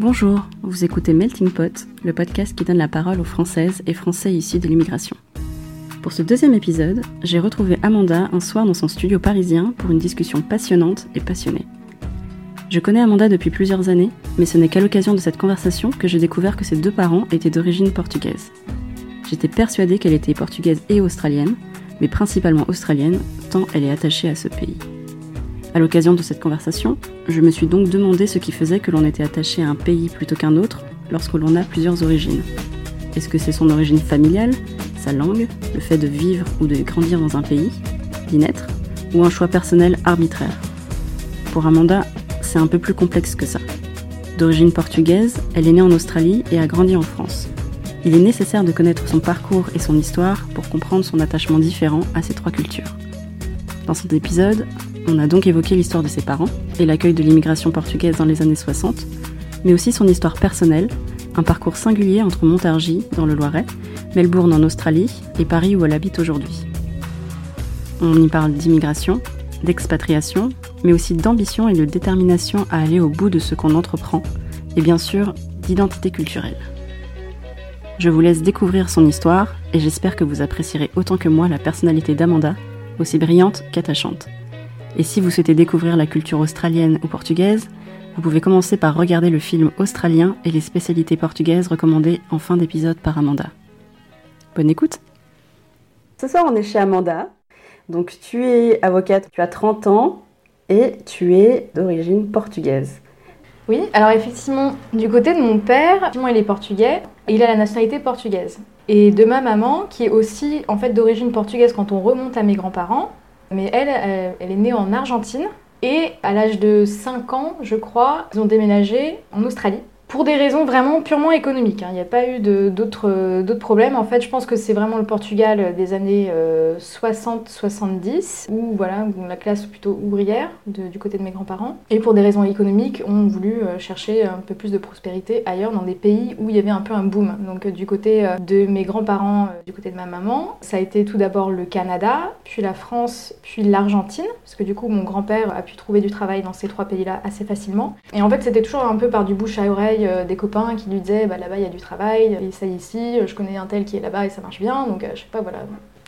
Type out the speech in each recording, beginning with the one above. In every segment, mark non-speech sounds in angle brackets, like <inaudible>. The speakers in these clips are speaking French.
Bonjour, vous écoutez Melting Pot, le podcast qui donne la parole aux Françaises et Français issus de l'immigration. Pour ce deuxième épisode, j'ai retrouvé Amanda un soir dans son studio parisien pour une discussion passionnante et passionnée. Je connais Amanda depuis plusieurs années, mais ce n'est qu'à l'occasion de cette conversation que j'ai découvert que ses deux parents étaient d'origine portugaise. J'étais persuadée qu'elle était portugaise et australienne, mais principalement australienne, tant elle est attachée à ce pays. À l'occasion de cette conversation, je me suis donc demandé ce qui faisait que l'on était attaché à un pays plutôt qu'un autre lorsque l'on a plusieurs origines. Est-ce que c'est son origine familiale, sa langue, le fait de vivre ou de grandir dans un pays, d'y naître, ou un choix personnel arbitraire? Pour Amanda, c'est un peu plus complexe que ça. D'origine portugaise, elle est née en Australie et a grandi en France. Il est nécessaire de connaître son parcours et son histoire pour comprendre son attachement différent à ces trois cultures. Dans cet épisode, on a donc évoqué l'histoire de ses parents et l'accueil de l'immigration portugaise dans les années 60, mais aussi son histoire personnelle, un parcours singulier entre Montargis, dans le Loiret, Melbourne en Australie et Paris où elle habite aujourd'hui. On y parle d'immigration, d'expatriation, mais aussi d'ambition et de détermination à aller au bout de ce qu'on entreprend, et bien sûr d'identité culturelle. Je vous laisse découvrir son histoire et j'espère que vous apprécierez autant que moi la personnalité d'Amanda, aussi brillante qu'attachante. Et si vous souhaitez découvrir la culture australienne ou portugaise, vous pouvez commencer par regarder le film australien et les spécialités portugaises recommandées en fin d'épisode par Amanda. Bonne écoute Ce soir, on est chez Amanda. Donc, tu es avocate, tu as 30 ans et tu es d'origine portugaise. Oui, alors effectivement, du côté de mon père, il est portugais, et il a la nationalité portugaise. Et de ma maman, qui est aussi en fait d'origine portugaise quand on remonte à mes grands-parents, mais elle, elle, est née en Argentine. Et à l'âge de 5 ans, je crois, ils ont déménagé en Australie pour des raisons vraiment purement économiques. Hein. Il n'y a pas eu d'autres problèmes. En fait, je pense que c'est vraiment le Portugal des années 60-70, euh, où voilà, la classe plutôt ouvrière du côté de mes grands-parents. Et pour des raisons économiques, ont voulu euh, chercher un peu plus de prospérité ailleurs, dans des pays où il y avait un peu un boom. Donc du côté euh, de mes grands-parents, du côté de ma maman, ça a été tout d'abord le Canada, puis la France, puis l'Argentine, parce que du coup mon grand-père a pu trouver du travail dans ces trois pays-là assez facilement. Et en fait, c'était toujours un peu par du bouche à oreille euh, des copains qui lui disaient bah, là-bas il y a du travail, et ça ici, je connais un tel qui est là-bas et ça marche bien, donc euh, je sais pas, voilà,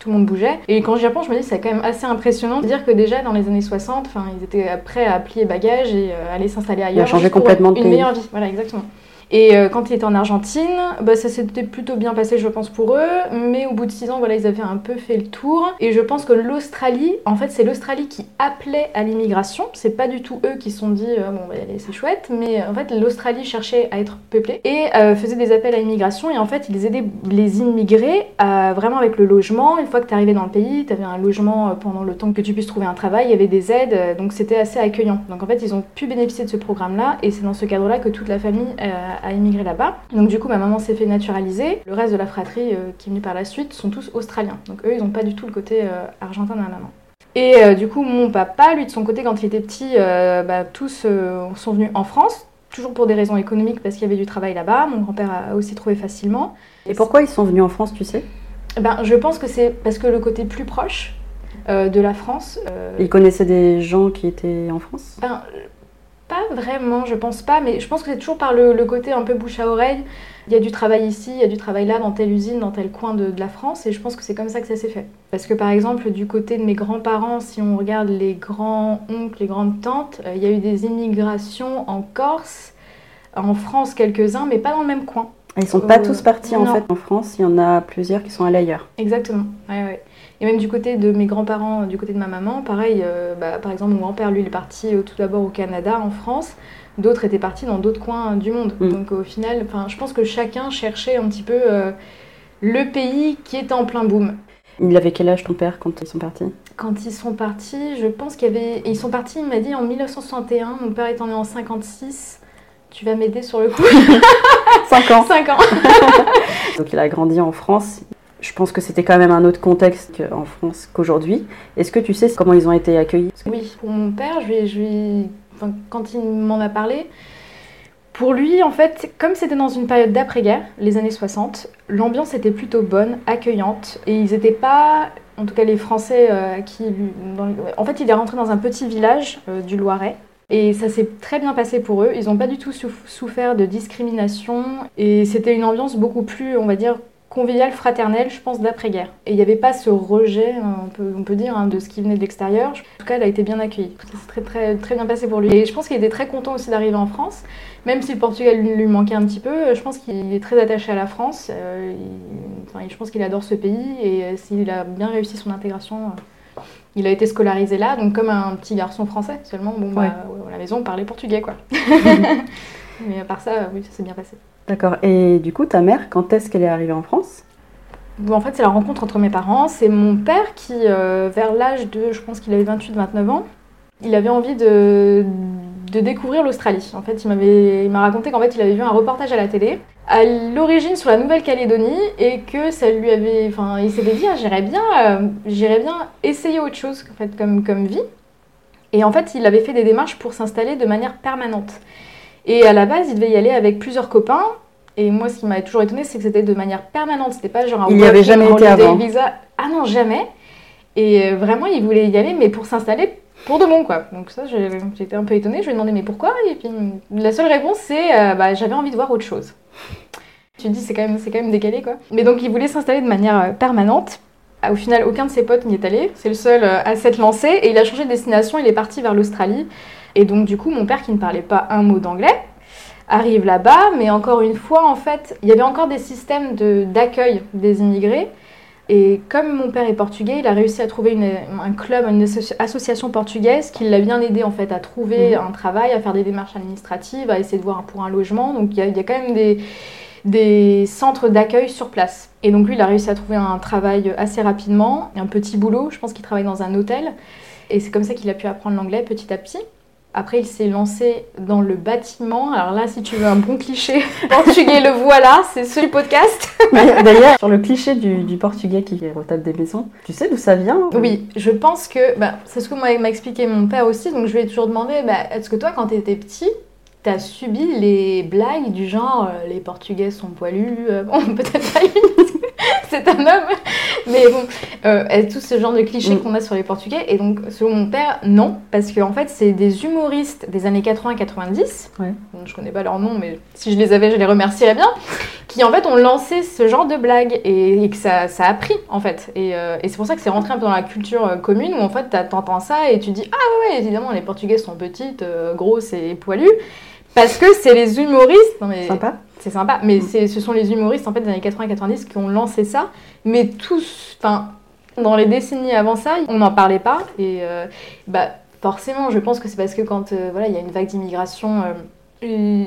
tout le monde bougeait. Et quand j'y repense, je me dis c'est quand même assez impressionnant de dire que déjà dans les années 60, ils étaient prêts à plier bagages et euh, aller s'installer ailleurs. Il a changé complètement de une meilleure vie. Voilà, exactement. Et euh, quand il était en Argentine, bah, ça s'était plutôt bien passé, je pense, pour eux. Mais au bout de six ans, voilà, ils avaient un peu fait le tour. Et je pense que l'Australie, en fait, c'est l'Australie qui appelait à l'immigration. C'est pas du tout eux qui se sont dit, euh, bon, bah, allez, c'est chouette. Mais en fait, l'Australie cherchait à être peuplée et euh, faisait des appels à l'immigration. Et en fait, ils aidaient les immigrés vraiment avec le logement. Une fois que tu arrivais dans le pays, tu avais un logement pendant le temps que tu puisses trouver un travail. Il y avait des aides. Donc, c'était assez accueillant. Donc, en fait, ils ont pu bénéficier de ce programme-là. Et c'est dans ce cadre-là que toute la famille a immigré là-bas. Donc du coup, ma maman s'est fait naturaliser. Le reste de la fratrie euh, qui est venue par la suite sont tous australiens. Donc eux, ils n'ont pas du tout le côté euh, argentin de ma maman. Et euh, du coup, mon papa, lui, de son côté, quand il était petit, bah, tous sont venus en France, toujours pour des raisons économiques, parce qu'il y avait du travail là-bas. Mon grand-père a aussi trouvé facilement. Et pourquoi ils sont venus en France, tu sais? Ben, Je pense que c'est parce que le côté plus proche de la France... Ils connaissaient des gens qui étaient en France? ben, pas vraiment, je pense pas, mais je pense que c'est toujours par le, côté un peu bouche à oreille. Il y a du travail ici, il y a du travail là, dans telle usine, dans tel coin de, la France, et je pense que c'est comme ça que ça s'est fait. Parce que par exemple, du côté de mes grands-parents, si on regarde les grands-oncles, les grandes-tantes, euh, il y a eu des immigrations en Corse, en France quelques-uns, mais pas dans le même coin. Ils sont pas euh, tous partis en fait en France, il y en a plusieurs qui sont allés ailleurs. Exactement, ouais, ouais. Et même du côté de mes grands-parents, du côté de ma maman, pareil, euh, bah, par exemple, mon grand-père, lui, il est parti euh, tout d'abord au Canada, en France. D'autres étaient partis dans d'autres coins du monde. Mm. Donc au final, je pense que chacun cherchait un petit peu euh, le pays qui était en plein boom. Il avait quel âge ton père quand ils sont partis? Quand ils sont partis, je pense qu'il y avait... Ils sont partis, il m'a dit, en 1961. Mon père étant né en 56. Tu vas m'aider sur le coup <laughs> 5 ans. 5 ans. <laughs> Donc il a grandi en France. Je pense que c'était quand même un autre contexte en France qu'aujourd'hui. Est-ce que tu sais comment ils ont été accueillis? Oui, pour mon père, je lui, quand il m'en a parlé, pour lui, en fait, comme c'était dans une période d'après-guerre, les années 60, l'ambiance était plutôt bonne, accueillante, et ils n'étaient pas, en tout cas les Français euh, qui... En fait, il est rentré dans un petit village euh, du Loiret, et ça s'est très bien passé pour eux. Ils n'ont pas du tout souf- souffert de discrimination, et c'était une ambiance beaucoup plus, on va dire, conviviale, fraternelle, je pense, d'après-guerre. Et il n'y avait pas ce rejet, on peut, on peut dire, hein, de ce qui venait de l'extérieur. En tout cas, elle a été bien accueillie. C'est très, très, très bien passé pour lui. Et je pense qu'il était très content aussi d'arriver en France. Même si le Portugal lui, manquait un petit peu, je pense qu'il est très attaché à la France. Euh, il- enfin, je pense qu'il adore ce pays et euh, s'il a bien réussi son intégration, euh, il a été scolarisé là, donc comme un petit garçon français. Seulement, bon, bah, Ouais. à la maison, on parlait portugais, quoi. <laughs> Mais à part ça, euh, oui, ça s'est bien passé. D'accord. Et du coup, ta mère, quand est-ce qu'elle est arrivée en France? En fait, c'est la rencontre entre mes parents. C'est mon père qui, euh, vers l'âge de, je pense qu'il avait 28-29 ans, il avait envie de, de découvrir l'Australie. En fait, il m'a raconté qu'en fait, il avait vu un reportage à la télé, à l'origine sur la Nouvelle-Calédonie, et que ça lui avait, enfin, il s'était dit, ah, j'irais bien, euh, bien essayer autre chose, en fait, comme, comme vie. Et en fait, il avait fait des démarches pour s'installer de manière permanente. Et à la base, il devait y aller avec plusieurs copains. Et moi, ce qui m'avait toujours étonné, c'est que c'était de manière permanente. C'était pas genre un Il y avait jamais été avant. visa. Ah non, jamais. Et euh, vraiment, il voulait y aller, mais pour s'installer pour de bon, quoi. Donc ça, j'étais un peu étonnée. Je lui ai demandé, mais pourquoi? Et puis, la seule réponse, c'est, euh, bah, j'avais envie de voir autre chose. Tu te dis, c'est quand, même- c'est quand même décalé, quoi. Mais donc, il voulait s'installer de manière euh, permanente. Au final, aucun de ses potes n'y est allé. C'est le seul à s'être lancé. Et il a changé de destination. Il est parti vers l'Australie. Et donc, du coup, mon père, qui ne parlait pas un mot d'anglais, arrive là-bas. Mais encore une fois, en fait, il y avait encore des systèmes de- d'accueil des immigrés. Et comme mon père est portugais, il a réussi à trouver une- un club, une asso- association portugaise qui l'a bien aidé en fait à trouver un travail, à faire des démarches administratives, à essayer de voir pour un logement. Donc il y a, il y a quand même des, des centres d'accueil sur place. Et donc lui, il a réussi à trouver un travail assez rapidement, un petit boulot. Je pense qu'il travaille dans un hôtel. Et c'est comme ça qu'il a pu apprendre l'anglais petit à petit. Après, il s'est lancé dans le bâtiment. Alors là, si tu veux un bon cliché <laughs> portugais, le voilà, c'est celui podcast. <laughs> D'ailleurs, sur le cliché du, du portugais qui retape des maisons, tu sais d'où ça vient Oui, je pense que bah, c'est ce que m'a m'a expliqué mon père aussi. Donc je lui ai toujours demandé bah, est-ce que toi, quand tu étais petit, t'as subi les blagues du genre euh, les Portugais sont poilus euh, Bon, <laughs> peut-être pas lui, <laughs> c'est un homme, mais bon, euh, tout ce genre de clichés Mm. qu'on a sur les Portugais. Et donc, selon mon père, non, parce qu'en fait, c'est des humoristes des années 80-90. Ouais. Je connais pas leur nom, mais si je les avais, je les remercierais bien. Qui en fait ont lancé ce genre de blagues et, et que ça, ça a pris en fait. Et, euh, et c'est pour ça que c'est rentré un peu dans la culture euh, commune où en fait t'entends ça et tu dis ah ouais, ouais évidemment les Portugais sont petites, euh, grosses et poilus. Parce que c'est les humoristes. Non mais Sympa. C'est sympa, mais c'est, ce sont les humoristes en fait des années 80-90 qui ont lancé ça. Mais tous, enfin, dans les décennies avant ça, on n'en parlait pas. Et euh, bah, forcément, je pense que c'est parce que quand euh, voilà, il y a une vague d'immigration, euh,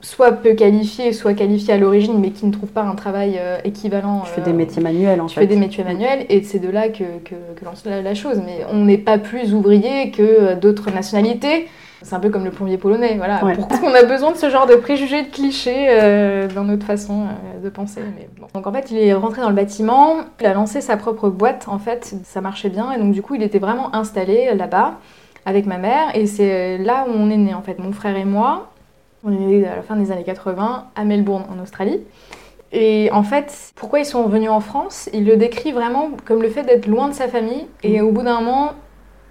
soit peu qualifiée, soit qualifiée à l'origine, mais qui ne trouve pas un travail équivalent. Je fais des métiers manuels en fait. fais des métiers manuels et c'est de là que, que, que lance la, la chose. Mais on n'est pas plus ouvrier que d'autres nationalités. C'est un peu comme le plombier polonais. Voilà. Ouais. Pourquoi on a besoin de ce genre de préjugés, de clichés euh, dans notre façon euh, de penser mais bon. Donc en fait, il est rentré dans le bâtiment, il a lancé sa propre boîte. En fait, ça marchait bien et donc du coup, il était vraiment installé là-bas avec ma mère et c'est là où on est né en fait, mon frère et moi. On est né à la fin des années 80 à Melbourne en Australie. Et en fait, pourquoi ils sont venus en France Il le décrit vraiment comme le fait d'être loin de sa famille. Et au bout d'un moment,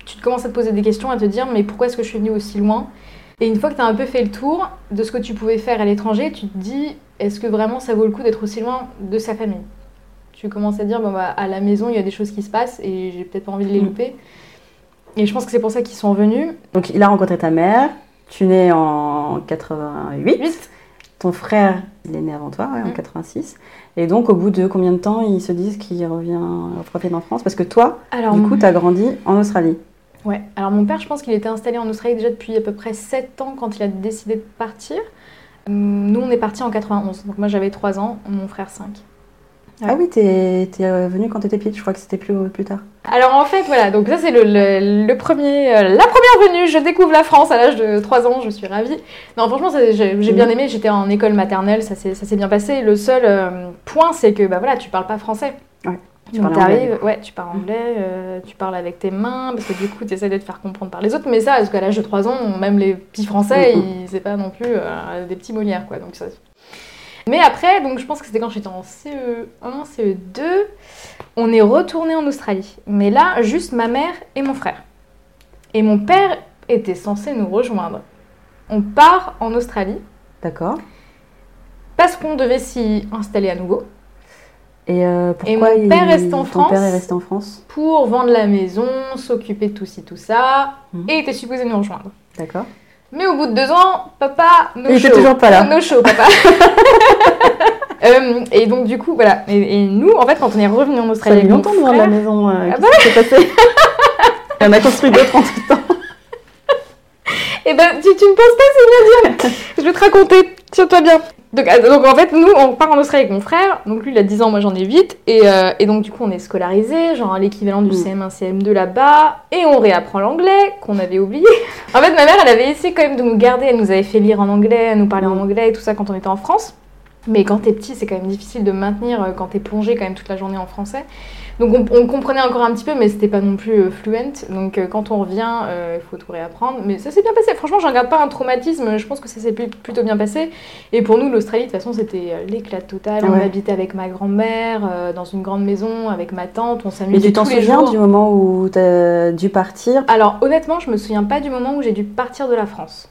tu te commences à te poser des questions, à te dire mais pourquoi est-ce que je suis venue aussi loin? Et une fois que tu as un peu fait le tour de ce que tu pouvais faire à l'étranger, tu te dis est-ce que vraiment ça vaut le coup d'être aussi loin de sa famille? Tu commences à dire bon bah à la maison il y a des choses qui se passent et j'ai peut-être pas envie de les Mm. louper. Et je pense que c'est pour ça qu'ils sont venus. Donc il a rencontré ta mère, tu nais en 88. Vite. Ton frère, il est né avant toi, ouais, en Mm. 86. Et donc au bout de combien de temps ils se disent qu'il revient, revient en France? Parce que toi, Alors, du coup, tu as grandi en Australie. Ouais, alors mon père, je pense qu'il était installé en Australie déjà depuis à peu près 7 ans quand il a décidé de partir. Nous, on est partis en 91, donc moi j'avais 3 ans, mon frère 5. Ouais. Ah oui, t'es es venu quand t'étais petite, je crois que c'était plus, plus tard. Alors en fait, voilà, donc ça c'est le, le- le premier, euh, la première venue, je découvre la France à l'âge de 3 ans, je suis ravie. Non, franchement, j'ai bien aimé, j'étais en école maternelle, ça s'est ça s'est bien passé. Le seul euh, point, c'est que bah voilà, tu parles pas français. Ouais. Tu parles anglais, ouais, tu parles anglais, euh, tu parles avec tes mains, parce que du coup, tu essaies de te faire comprendre par les autres. Mais ça, parce qu'à l'âge de 3 ans, même les petits français, Mhm. ils- c'est pas non plus euh, des petits Molières, quoi. Donc ça... Mais après, donc je pense que c'était quand j'étais en CE1, CE2, on est retourné en Australie. Mais là, juste ma mère et mon frère. Et mon père était censé nous rejoindre. On part en Australie D'accord. parce qu'on devait s'y installer à nouveau. Et euh, Et pourquoi mon père il- reste en ton France père est resté en France pour vendre la maison, s'occuper de tout ci, tout ça, Mhm. et était supposé nous rejoindre. D'accord. Mais au bout de deux ans, papa, no Il show. était toujours pas là. No show, papa. <laughs> Euh, et donc du coup, voilà. Et, et nous, en fait, quand on est revenu en Ça Australie, a avec mon longtemps de la maison. euh, Ah qui s'est passé en <laughs> a construit d'autres en tout temps. Eh ben, tu, tu ne penses pas, c'est bien dire. Je vais te raconter, tiens-toi bien. Donc, ah, donc en fait, nous, on part en Australie avec mon frère. Donc lui, il a 10 ans, moi j'en ai 8. Et, euh, et donc du coup, on est scolarisé, genre l'équivalent du Mm. CM1, CM2 là-bas. Et on réapprend l'anglais, qu'on avait oublié. En fait, ma mère, elle avait essayé quand même de nous garder. Elle nous avait fait lire en anglais, elle nous parlait en Mm. anglais et tout ça quand on était en France. Mais quand t'es petit, c'est quand même difficile de maintenir euh, quand t'es plongé quand même toute la journée en français. Donc on, on comprenait encore un petit peu, mais c'était pas non plus euh, fluent. Donc euh, quand on revient, euh, il faut tout réapprendre. Mais ça s'est bien passé. Franchement, j'en garde pas un traumatisme. Je pense que ça s'est plu- plutôt bien passé. Et pour nous, l'Australie, de toute façon, c'était l'éclat total. On habitait avec ma grand-mère dans une grande maison, avec ma tante. On Mais s'amusait tu t'en tous les souviens jours. du moment où tu as dû partir? Alors honnêtement, je me souviens pas du moment où j'ai dû partir de la France.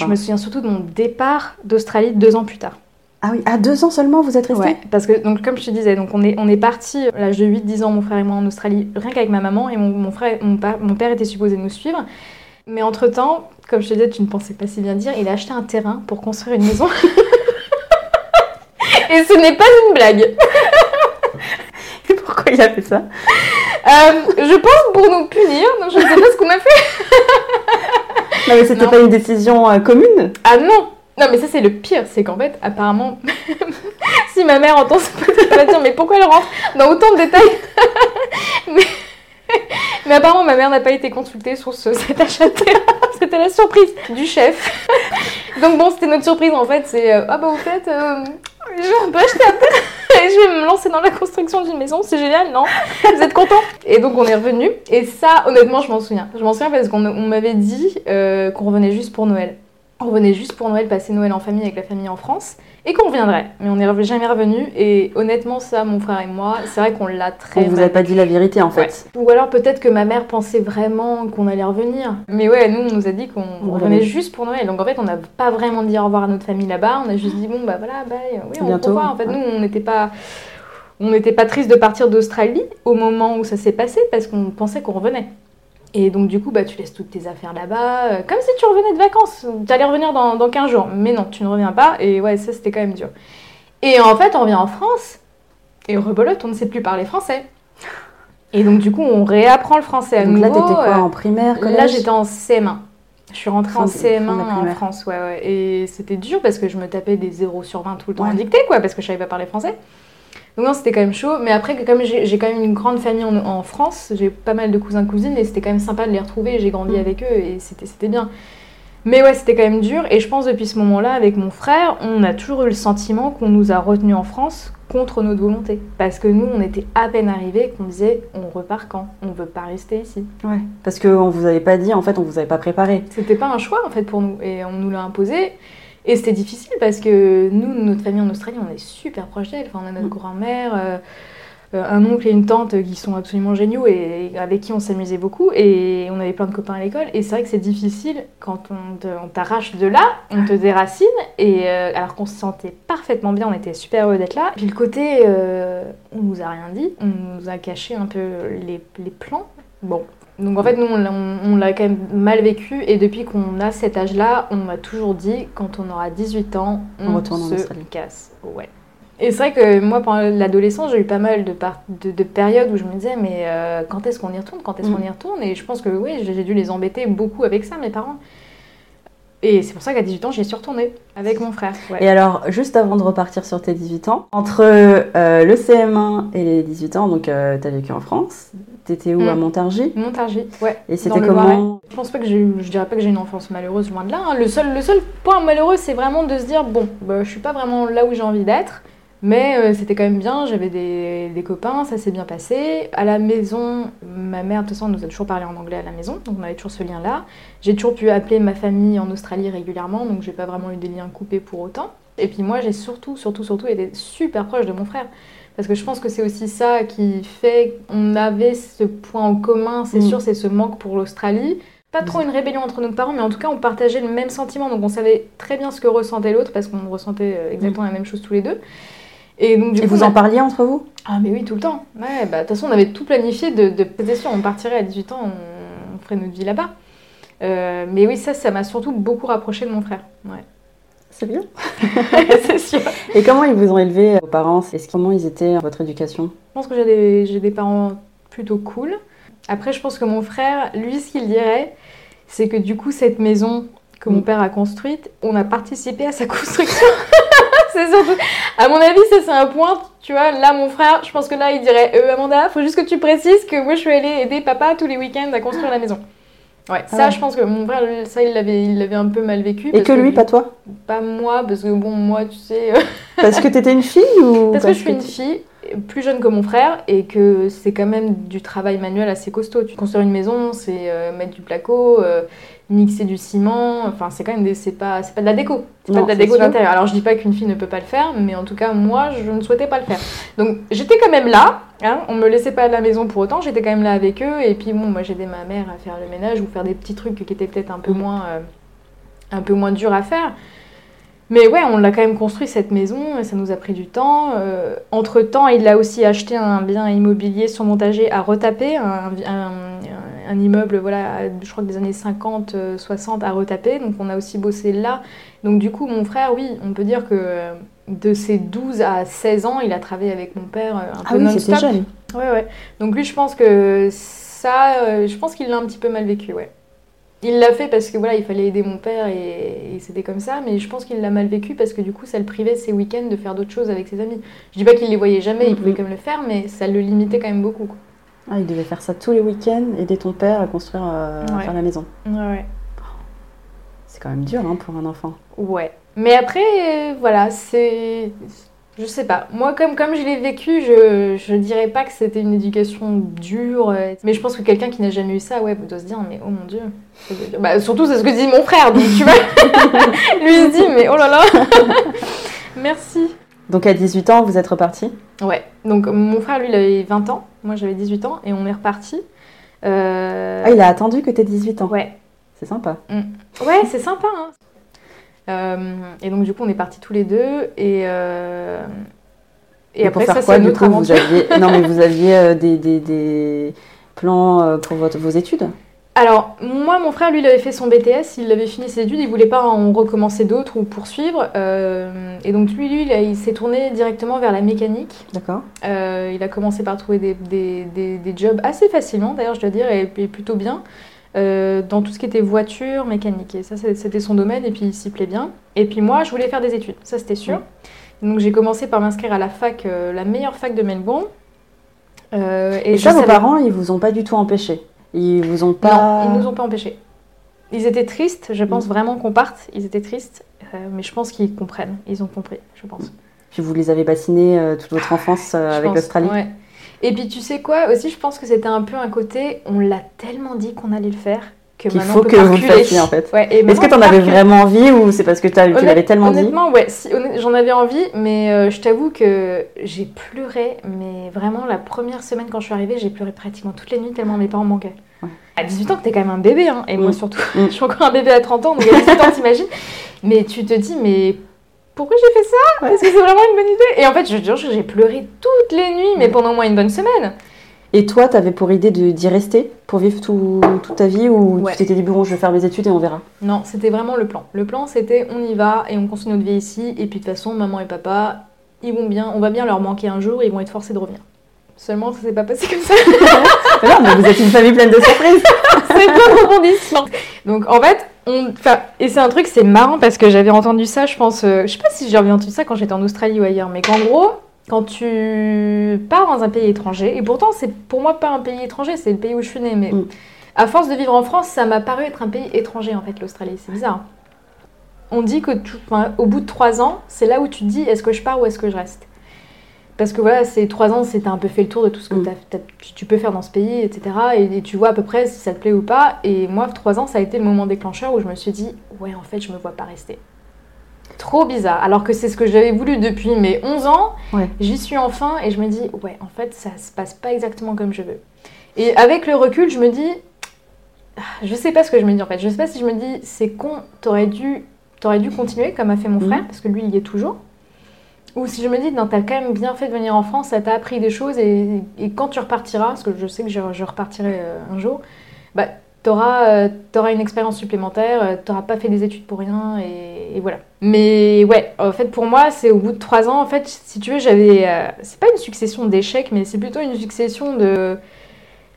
Je Ah. me souviens surtout de mon départ d'Australie deux ans plus tard. Ah oui, à deux ans seulement vous êtes resté Ouais, parce que donc comme je te disais, donc on est on est parti à l'âge de 8-10 ans mon frère et moi en Australie rien qu'avec ma maman et mon, mon frère mon, pa- mon père était supposé nous suivre. Mais entre-temps, comme je te disais, tu ne pensais pas si bien dire, il a acheté un terrain pour construire une maison. <laughs> et ce n'est pas une blague. <laughs> Et pourquoi il a fait ça? Euh, je pense pour nous punir, donc je ne sais pas ce qu'on a fait. Non mais c'était pas une décision euh, commune? Ah non Non mais ça c'est le pire, c'est qu'en fait apparemment, <laughs> si ma mère entend ça peut-être elle va dire mais pourquoi elle rentre dans autant de détails <laughs> mais... apparemment ma mère n'a pas été consultée sur ce, cet achat de <laughs> c'était la surprise du chef. Donc bon c'était notre surprise en fait, c'est euh, ah bah au fait euh, je vais un peu acheter un terrain et je vais me lancer dans la construction d'une maison, c'est génial non? Vous êtes contents Et donc on est revenu et ça honnêtement je m'en souviens. Je m'en souviens parce qu'on on m'avait dit euh, qu'on revenait juste pour Noël. On revenait juste pour Noël, passer Noël en famille avec la famille en France, et qu'on reviendrait. Mais on n'est jamais revenu, et honnêtement, ça, mon frère et moi, c'est vrai qu'on l'a très On vous a pas dit la vérité en fait. Ou alors peut-être que ma mère pensait vraiment qu'on allait revenir. Mais ouais, nous, on nous a dit qu'on On revenait juste pour Noël. Donc en fait, on n'a pas vraiment dit au revoir à notre famille là-bas. On a juste dit, bon, bah voilà, bye. Oui, on Bientôt. revoit. En fait, Ouais. nous, on n'était pas... On n'était pas triste de partir d'Australie au moment où ça s'est passé parce qu'on pensait qu'on revenait. Et donc du coup, bah, tu laisses toutes tes affaires là-bas, euh, comme si tu revenais de vacances. Tu allais revenir dans, dans 15 jours. Mais non, tu ne reviens pas. Et ouais, ça, c'était quand même dur. Et en fait, on revient en France. Et rebolote, on ne sait plus parler français. Et donc du coup, on réapprend le français à Donc nouveau. là t'étais quoi euh, en primaire collège? Là, j'étais en CM1. Je suis rentrée en de- fin de CM1 la en. France, ouais, ouais. Et c'était dur parce que je me tapais des 0 sur 20 tout le temps Ouais. en dictée, quoi, parce que je savais pas parler français. Donc non, c'était quand même chaud. Mais après, comme j'ai quand même une grande famille en, en France, j'ai pas mal de cousins cousines et c'était quand même sympa de les retrouver. J'ai grandi Mm. avec eux et c'était c'était bien. Mais ouais, c'était quand même dur. Et je pense depuis ce moment-là, avec mon frère, on a toujours eu le sentiment qu'on nous a retenus en France contre notre volonté. Parce que nous, on était à peine arrivés qu'on disait on repart quand? On veut pas rester ici. Ouais. Parce qu'on vous avait pas dit, en fait on vous avait pas préparé. C'était pas un choix en fait pour nous et on nous l'a imposé. Et c'était difficile parce que nous, notre famille en Australie, on est super proche d'elle. Enfin, on a notre Mm. grand-mère, euh, euh, un oncle et une tante qui sont absolument géniaux et avec qui on s'amusait beaucoup. Et on avait plein de copains à l'école. Et c'est vrai que c'est difficile quand on t'arrache de là, on te déracine. Et euh, alors qu'on se sentait parfaitement bien, on était super heureux d'être là. Puis le côté, euh, on nous a rien dit, on nous a caché un peu les, les plans. Bon, donc en fait, nous, on l'a- quand même mal vécu et depuis qu'on a cet âge-là, on m'a toujours dit quand on aura 18 ans, on, On retourne en se Australie. casse. Ouais. Et c'est vrai que moi, pendant l'adolescence, j'ai eu pas mal de, par- de, de périodes où je me disais, mais euh, quand est-ce qu'on y retourne? Quand est-ce Mm. qu'on y retourne? Et je pense que oui, j'ai dû les embêter beaucoup avec ça, mes parents. Et c'est pour ça qu'à 18 ans, j'y suis retournée avec mon frère. ouais. Et alors, juste avant de repartir sur tes 18 ans, entre euh, le CM1 et les 18 ans, donc euh, t'as vécu en France, t'étais où Mm. à Montargis? Montargis, ouais. Et c'était comment? Je pense pas que j'ai eu, je dirais pas que j'ai une enfance malheureuse, loin de là. hein. Le, seul, le seul point malheureux, c'est vraiment de se dire bon, bah, je suis pas vraiment là où j'ai envie d'être, Mais euh, c'était quand même bien, j'avais des, des copains, ça s'est bien passé. À la maison, ma mère, de toute façon, nous a toujours parlé en anglais à la maison, donc on avait toujours ce lien-là. J'ai toujours pu appeler ma famille en Australie régulièrement, donc j'ai pas vraiment eu des liens coupés pour autant. Et puis moi, j'ai surtout, surtout, surtout été super proche de mon frère. Parce que je pense que c'est aussi ça qui fait qu'on avait ce point en commun, c'est Mm. sûr, c'est ce manque pour l'Australie. Pas trop une rébellion entre nos parents, mais en tout cas, on partageait le même sentiment. Donc on savait très bien ce que ressentait l'autre, parce qu'on ressentait euh, exactement la même chose tous les deux. Et donc, du Et coup, vous a- en parliez entre vous? Ah mais oui, tout le temps. Ouais, bah de toute façon, on avait tout planifié de, de c'était sûr, on partirait à 18 ans, on, on ferait notre vie là-bas. Euh, mais oui, ça, ça m'a surtout beaucoup rapproché de mon frère. Ouais, C'est bien. <laughs> c'est sûr. Et comment ils vous ont élevé, vos parents? Est-ce comment ils étaient votre éducation? Je pense que j'ai des, j'ai des parents plutôt cool. Après, je pense que mon frère, lui, ce qu'il dirait, c'est que du coup, cette maison que mon Mm. père a construite, on a participé à sa <laughs> construction. C'est. À mon avis, ça, c'est un point. Tu vois, là, mon frère, je pense que là, il dirait euh, Amanda, faut juste que tu précises que moi, je suis allée aider papa tous les week-ends à construire la maison. Ouais, ça, Ah ouais. je pense que mon frère, ça, il l'avait, il l'avait un peu mal vécu. Et que lui, pas toi? Pas moi, parce que bon, moi, tu sais. euh, <laughs> Parce que t'étais une fille ou parce que je suis une fille plus jeune que mon frère et que c'est quand même du travail manuel assez costaud. Tu construire une maison, c'est euh, mettre du placo, euh, mixer du ciment, enfin c'est quand même des, c'est pas c'est pas de la déco, c'est pas de la déco d'intérieur. Alors je dis pas qu'une fille ne peut pas le faire, mais en tout cas moi je ne souhaitais pas le faire. Donc j'étais quand même là, hein, on me laissait pas à la maison pour autant, j'étais quand même là avec eux et puis bon moi j'aidais ma mère à faire le ménage ou faire des petits trucs qui étaient peut-être un peu Mm. moins euh, un peu moins durs à faire. Mais ouais, on l'a quand même construit cette maison et ça nous a pris du temps. Euh, entre temps, il a aussi acheté un bien immobilier surmontager à retaper, un, un- un immeuble, voilà, je crois que des années 50, euh, 60 à retaper. Donc on a aussi bossé là. Donc du coup, mon frère, oui, on peut dire que euh, de ses 12 à 16 ans, il a travaillé avec mon père euh, un Ah peu oui, non-stop. jeune. Ouais, ouais. Donc lui, je pense que ça, euh, je pense qu'il l'a un petit peu mal vécu, ouais. Il l'a fait parce que voilà, il fallait aider mon père et, et c'était comme ça, mais je pense qu'il l'a mal vécu parce que du coup, ça le privait ses week-ends de faire d'autres choses avec ses amis. Je dis pas qu'il les voyait jamais, il pouvait quand même le faire, mais ça le limitait quand même beaucoup. quoi. Ah, il devait faire ça tous les week-ends, aider ton père à construire euh, à Ouais. faire la maison. Ouais, ouais. C'est quand même dur hein, pour un enfant. Ouais. Mais après, euh, voilà, c'est. Je sais pas. Moi, comme, comme je l'ai vécu, je, je dirais pas que c'était une éducation dure. euh, Mais je pense que quelqu'un qui n'a jamais eu ça, ouais, doit se dire, mais oh mon dieu. Bah, surtout, c'est ce que dit mon frère, donc tu vois. <laughs> Lui, il se dit, mais oh là là. <laughs> Merci. Donc à 18 ans, vous êtes reparti? Ouais. Donc, mon frère, lui, il avait 20 ans. Moi, j'avais 18 ans et on est reparti. Euh, Ah, il a attendu que t'aies 18 ans. Ouais. C'est sympa. Ouais, c'est sympa. hein. Euh, et donc, du coup, on est partis tous les deux. Et, euh, et après, pour ça, faire quoi, c'est du coup, vous aventure. aviez... <laughs> Non, mais vous aviez euh, des, des, des plans pour votre, vos études? Alors, moi, mon frère, lui, il avait fait son BTS, il avait fini ses études, il voulait pas en recommencer d'autres ou poursuivre. euh, et donc, lui, lui il, s'est tourné directement vers la mécanique. D'accord. Euh, il a commencé par trouver des, des, des- des jobs assez facilement, d'ailleurs, je dois dire, et, et plutôt bien, euh, dans tout ce qui était voiture, mécanique. Et ça, c'était son domaine, et puis il s'y plaît bien. Et puis moi, je voulais faire des études, ça, c'était sûr. Donc, j'ai commencé par m'inscrire à la fac, euh, la meilleure fac de Melbourne. Euh, Et, je ça, vos savais- parents, ils vous ont pas du tout empêché Ils vous ont pas... Non, ils nous ont pas empêchés. Ils étaient tristes, je pense Mm. vraiment qu'on parte. Ils étaient tristes, mais je pense qu'ils comprennent. Ils ont compris, je pense. Puis vous les avez bassinés toute votre enfance avec l'Australie ouais. Et puis tu sais quoi aussi, je pense que c'était un peu un côté, on l'a tellement dit qu'on allait le faire que Qu'il maintenant faut on peut que vous le fassiez en fait. Ouais, Est-ce que t'en avais vraiment envie ou c'est parce que tu l'avais tellement dit Honnêtement, ouais, si, j'en avais envie, mais euh, je t'avoue que j'ai pleuré, mais vraiment la première semaine quand je suis arrivée, j'ai pleuré pratiquement toutes les nuits tellement mes parents manquaient. Ouais. À 18 ans, t'es quand même un bébé, hein, et moi Mm. surtout, Mm. <laughs> je suis encore un bébé à 30 ans, donc à 18 ans, t'imagines. Mais tu te dis, mais pourquoi j'ai fait ça Est-ce que c'est vraiment une bonne idée Et en fait, je te jure, j'ai pleuré toutes les nuits, mais Ouais. pendant au moins une bonne semaine. Et toi, t'avais pour idée d'y rester pour vivre tout- toute ta vie ou Ouais. tu t'étais dit bon, je vais faire mes études et on verra? Non, c'était vraiment le plan. Le plan, c'était on y va et on continue notre vie ici. Et puis de toute façon, maman et papa, ils vont bien, on va bien leur manquer un jour, ils vont être forcés de revenir. Seulement, ça s'est pas passé comme ça. <laughs> Non, mais vous êtes une famille pleine de surprises <laughs> c'est plein de rebondissements. Donc en fait, on, enfin, et c'est un truc, c'est marrant parce que j'avais entendu ça, je pense, euh, je sais pas si j'avais entendu ça quand j'étais en Australie ou ailleurs, mais qu'en gros, quand tu pars dans un pays étranger, et pourtant c'est pour moi pas un pays étranger, c'est le pays où je suis née, mais Mm. à force de vivre en France, ça m'a paru être un pays étranger en fait, l'Australie, c'est bizarre. On dit que tout- enfin, au bout de trois ans, c'est là où tu te dis est-ce que je pars ou est-ce que je reste? Parce que voilà, ces trois ans, c'était un peu fait le tour de tout ce que Mm. t'as- tu- tu peux faire dans ce pays, etc. Et, et tu vois à peu près si ça te plaît ou pas. Et moi, trois ans, ça a été le moment déclencheur où je me suis dit, ouais, en fait, je me vois pas rester. Trop bizarre. Alors que c'est ce que j'avais voulu depuis mes 11 ans. Ouais. J'y suis enfin et je me dis, ouais, en fait, ça se passe pas exactement comme je veux. Et avec le recul, je me dis, ah, je sais pas ce que je me dis en fait. Je sais pas si je me dis, c'est con, t'aurais dû, t'aurais dû continuer comme a fait mon Mhm. frère, parce que lui, il y est toujours. Ou si je me dis, non, t'as quand même bien fait de venir en France, ça t'a appris des choses, et, et quand tu repartiras, parce que je sais que je, je repartirai euh, un jour, bah, t'auras euh, une expérience supplémentaire, euh, t'auras pas fait des études pour rien, et, et voilà. Mais ouais, en fait, pour moi, c'est au bout de trois ans, en fait, si tu veux, j'avais. euh, c'est pas une succession d'échecs, mais c'est plutôt une succession de.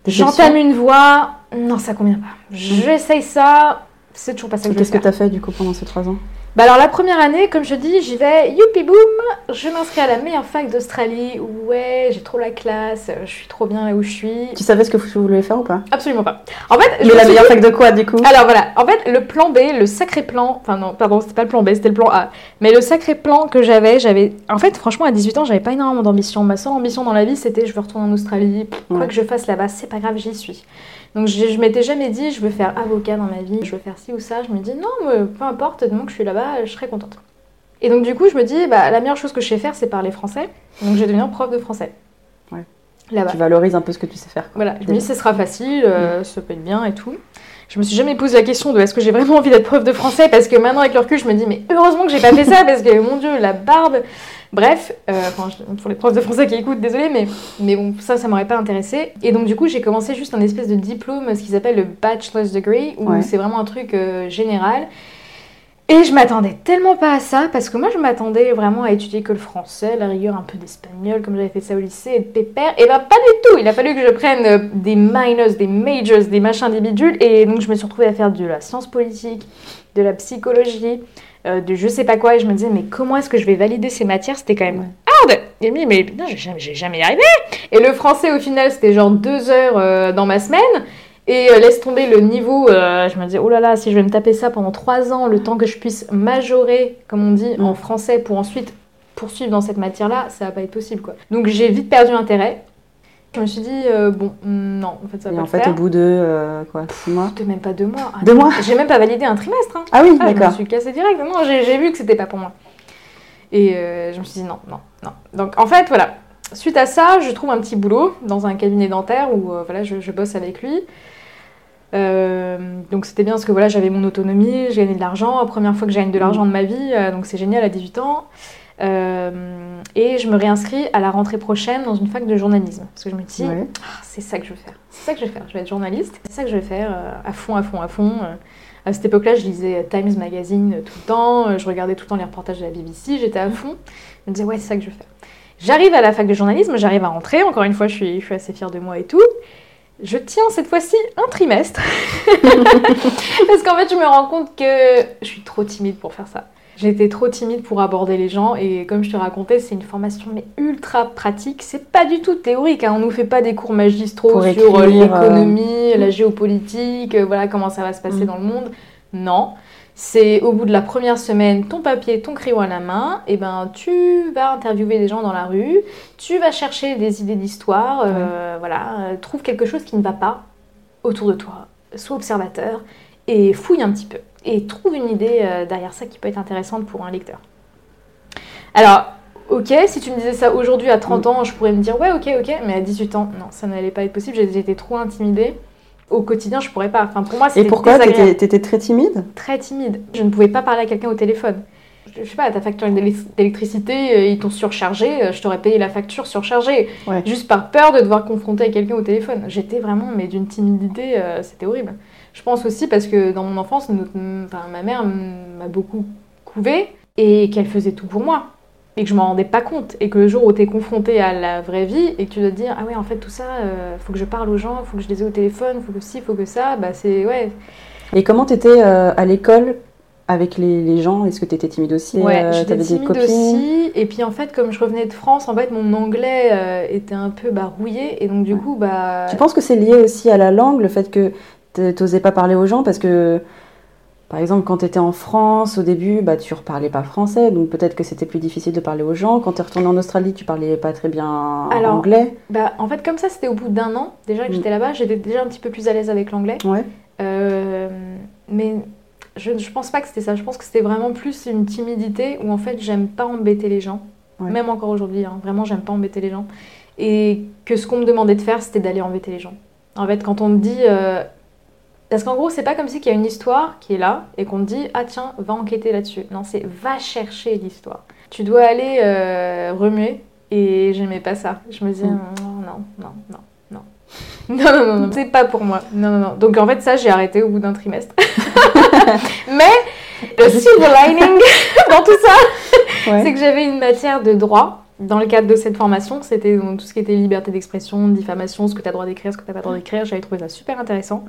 J'entame une voie, non, ça convient pas. J'essaye ça, c'est toujours pas ça que Qu'est-ce que faire. tu as fait du coup pendant ces trois ans? Bah alors la première année, comme je dis, j'y vais, youpi boum, je m'inscris à la meilleure fac d'Australie. Ouais, j'ai trop la classe, je suis trop bien là où je suis. Tu savais ce que tu voulais faire ou pas? Absolument pas. En fait, je Mais la meilleure dit- fac de quoi du coup? Alors voilà, en fait, le plan B, le sacré plan, enfin non, pardon, c'était pas le plan B, c'était le plan A. Mais le sacré plan que j'avais, j'avais. En fait, franchement, à 18 ans, j'avais pas énormément d'ambition. Ma seule ambition dans la vie, c'était je veux retourner en Australie. Quoi Ouais. que je fasse là-bas, c'est pas grave, j'y suis. Donc je, je m'étais jamais dit je veux faire avocat dans ma vie, je veux faire ci ou ça. Je me dis non, mais peu importe, moment que je suis là-bas, je serai contente. Et donc du coup, je me dis bah la meilleure chose que je sais faire, c'est parler français. Donc je vais devenir prof de français. Ouais. Là-bas. Tu valorises un peu ce que tu sais faire. quoi. Voilà, je me dis ce sera facile, euh, ça peut être bien et tout. Je me suis jamais posé la question de est-ce que j'ai vraiment envie d'être prof de français? Parce que maintenant avec le recul je me dis mais heureusement que j'ai pas fait ça parce que mon dieu la barbe. Bref, euh, enfin, pour les profs de français qui écoutent, désolé mais mais bon ça ça m'aurait pas intéressé. Et donc du coup j'ai commencé juste un espèce de diplôme, ce qu'ils appellent le bachelor's degree où Ouais. c'est vraiment un truc euh, général. Et je m'attendais tellement pas à ça, parce que moi je m'attendais vraiment à étudier que le français, la rigueur un peu d'espagnol, comme j'avais fait ça au lycée, et de pépère. Et ben pas du tout Il a fallu que je prenne euh, des minors, des majors, des machins, des bidules, et donc je me suis retrouvée à faire de la science politique, de la psychologie, euh, de je sais pas quoi, et je me disais, mais comment est-ce que je vais valider ces matières? C'était quand même hard Et me dis, mais putain, j'ai jamais, j'ai jamais y arrivé Et le français au final, c'était genre deux heures euh, dans ma semaine. Et euh, laisse tomber le niveau, je me disais, oh là là, si je vais me taper ça pendant trois ans, le temps que je puisse majorer, comme on dit, en français pour ensuite poursuivre dans cette matière-là, ça va pas être possible quoi. Donc j'ai vite perdu intérêt. Je me suis dit, euh, bon, non, en fait ça va Et pas en le fait, faire. au bout de euh, quoi, six mois De même pas deux mois. Ah Deux non, mois J'ai même pas validé un trimestre. hein. Ah oui, Ah, je me d'accord. suis cassée direct. Non, j'ai j'ai vu que c'était pas pour moi. Et euh, je me suis dit non, non, non. Donc en fait, voilà. Suite à ça, je trouve un petit boulot dans un cabinet dentaire où voilà, je, je bosse avec lui. Donc c'était bien parce que voilà, j'avais mon autonomie, j'ai gagné de l'argent, première fois que je gagne de l'argent de ma vie, donc c'est génial à 18 ans. Euh, et je me réinscris à la rentrée prochaine dans une fac de journalisme parce que je me dis Ouais. ah, c'est ça que je veux faire, c'est ça que je vais faire, je vais être journaliste, c'est ça que je vais faire euh, à fond, à fond, à fond. euh. À cette époque-là, je lisais Times Magazine tout le temps, je regardais tout le temps les reportages de la BBC, j'étais à fond. Je me disais, ouais, c'est ça que je veux faire. J'arrive à la fac de journalisme, j'arrive à rentrer, encore une fois, je suis, je suis assez fière de moi et tout. Je tiens cette fois-ci un trimestre. <laughs> Parce qu'en fait, je me rends compte que je suis trop timide pour faire ça. J'étais trop timide pour aborder les gens et comme je te racontais, c'est une formation mais ultra pratique. C'est pas du tout théorique. hein. On nous fait pas des cours magistraux Pour sur euh, euh, l'économie, la géopolitique, euh, voilà comment ça va se passer Mm. dans le monde. Non. C'est au bout de la première semaine, ton papier, ton crayon à la main, et ben tu vas interviewer des gens dans la rue, tu vas chercher des idées d'histoire, euh, voilà, trouve quelque chose qui ne va pas autour de toi, sois observateur et fouille un petit peu et trouve une idée euh, derrière ça qui peut être intéressante pour un lecteur. Alors, ok, si tu me disais ça aujourd'hui à 30 ans, je pourrais me dire ouais, ok, ok, mais à 18 ans, non, ça n'allait pas être possible, j'étais trop intimidée. Au quotidien, je pourrais pas. Enfin, pour moi, Et c'était pourquoi? Désagréable T'étais très timide? Très timide. Je ne pouvais pas parler à quelqu'un au téléphone. Je, je sais pas, ta facture d'élec- d'électricité, euh, ils t'ont surchargé, euh, je t'aurais payé la facture surchargée. Ouais. Juste par peur de devoir confronter avec quelqu'un au téléphone. J'étais vraiment, mais d'une timidité, euh, c'était horrible. Je pense aussi parce que dans mon enfance, notre- enfin, ma mère m'a beaucoup couvée et qu'elle faisait tout pour moi. Et que je m'en rendais pas compte. Et que le jour où tu es confronté à la vraie vie et que tu dois te dire Ah ouais, en fait, tout ça, euh, faut que je parle aux gens, faut que je les ai au téléphone, faut que ci, faut que ça, bah c'est. Ouais, Et comment t'étais euh, à l'école avec les, les gens? Est-ce que t'étais timide aussi? Ouais, Euh, j'étais des timide aussi. Et puis en fait, comme je revenais de France, en fait, mon anglais euh, était un peu bah, rouillé. Et donc du Ouais. coup, bah. Tu penses que c'est lié aussi à la langue, le fait que t'osais pas parler aux gens parce que par exemple, quand tu étais en France, au début, bah, tu ne reparlais pas français, donc peut-être que c'était plus difficile de parler aux gens. Quand tu es retourné en Australie, tu parlais pas très bien Alors, anglais. Bah, en fait, comme ça, c'était au bout d'un an déjà que Mm. j'étais là-bas. J'étais déjà un petit peu plus à l'aise avec l'anglais. Ouais. Euh, mais je, je pense pas que c'était ça. Je pense que c'était vraiment plus une timidité où en fait, j'aime pas embêter les gens. Ouais. Même encore aujourd'hui, hein. vraiment, j'aime pas embêter les gens. Et que ce qu'on me demandait de faire, c'était d'aller embêter les gens. En fait, quand on me dit. euh, Parce qu'en gros, c'est pas comme si qu'il y a une histoire qui est là et qu'on te dit ah tiens, va enquêter là-dessus. Non, c'est va chercher l'histoire. Tu dois aller euh, remuer et j'aimais pas ça. Je me disais Mm. non, non, non, non, non. <laughs> Non, non, non, c'est pas pour moi. Non, non, non. Donc en fait, ça, j'ai arrêté au bout d'un trimestre. <laughs> Mais le silver lining <laughs> dans tout ça, Ouais. c'est que j'avais une matière de droit dans le cadre de cette formation. C'était tout ce qui était liberté d'expression, diffamation, ce que tu as droit d'écrire, ce que tu n'as pas droit d'écrire. J'avais trouvé ça super intéressant.